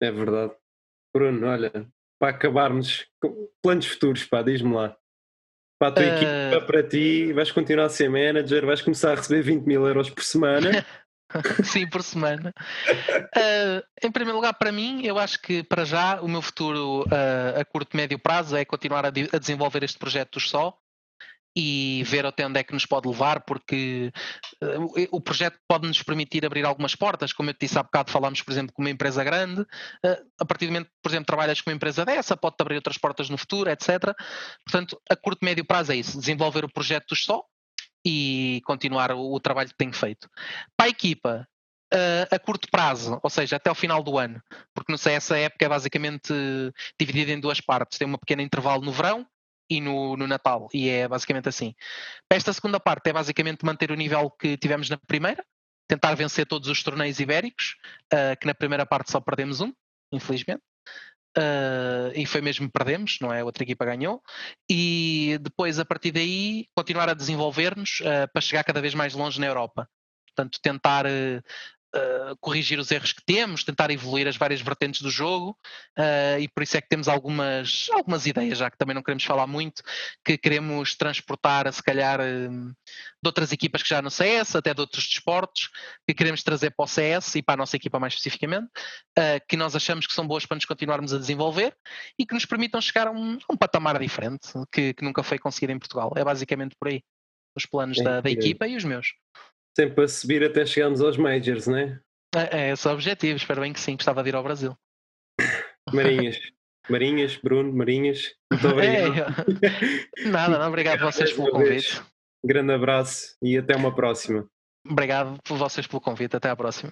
É verdade. Bruno, olha, para acabarmos, planos futuros, pá, diz-me lá. Para a tua Eh, equipa, para ti, vais continuar a ser manager, vais começar a receber 20 mil euros por semana. Sim, por semana. Ah, em primeiro lugar, para mim, eu acho que para já o meu futuro ah, a curto e médio prazo é continuar a, de- a desenvolver este projeto do só e ver até onde é que nos pode levar, porque ah, o- projeto pode nos permitir abrir algumas portas. Como eu te disse há bocado, falámos, por exemplo, com uma empresa grande. ah, a partir do momento, por exemplo, trabalhas com uma empresa dessa, pode-te abrir outras portas no futuro, etc. Portanto, a curto e médio prazo é isso: desenvolver o projeto só e continuar o, o trabalho que tenho feito. Para a equipa, uh, a curto prazo, ou seja, até o final do ano, porque não sei, essa época é basicamente uh, dividida em duas partes. Tem um pequeno intervalo no verão e no, no Natal, e é basicamente assim. Para esta segunda parte é basicamente manter o nível que tivemos na primeira, tentar vencer todos os torneios ibéricos, uh, que na primeira parte só perdemos um, infelizmente. Uh, e foi mesmo perdemos, não é? Outra equipa ganhou. E depois, a partir daí, continuar a desenvolver-nos uh, para chegar cada vez mais longe na Europa. Portanto, tentar uh, uh, corrigir os erros que temos, tentar evoluir as várias vertentes do jogo, uh, e por isso é que temos algumas, algumas ideias, já que também não queremos falar muito, que queremos transportar, se calhar, uh, de outras equipas que já no CS, até de outros desportos, que queremos trazer para o CS e para a nossa equipa mais especificamente, uh, que nós achamos que são boas para nos continuarmos a desenvolver e que nos permitam chegar a um, a um patamar diferente, que, que nunca foi conseguido em Portugal. É basicamente por aí. Os planos da, da equipa e os meus. Sempre a subir até chegarmos aos Majors, não é? É, é esse o objetivo, espero bem que sim, gostava de ir ao Brasil. Marinhas. Marinhas, Bruno, Marinhas. Muito obrigado. É, nada, não, obrigado a vocês pelo convite. Grande abraço e até uma próxima. Obrigado por vocês pelo convite, até à próxima.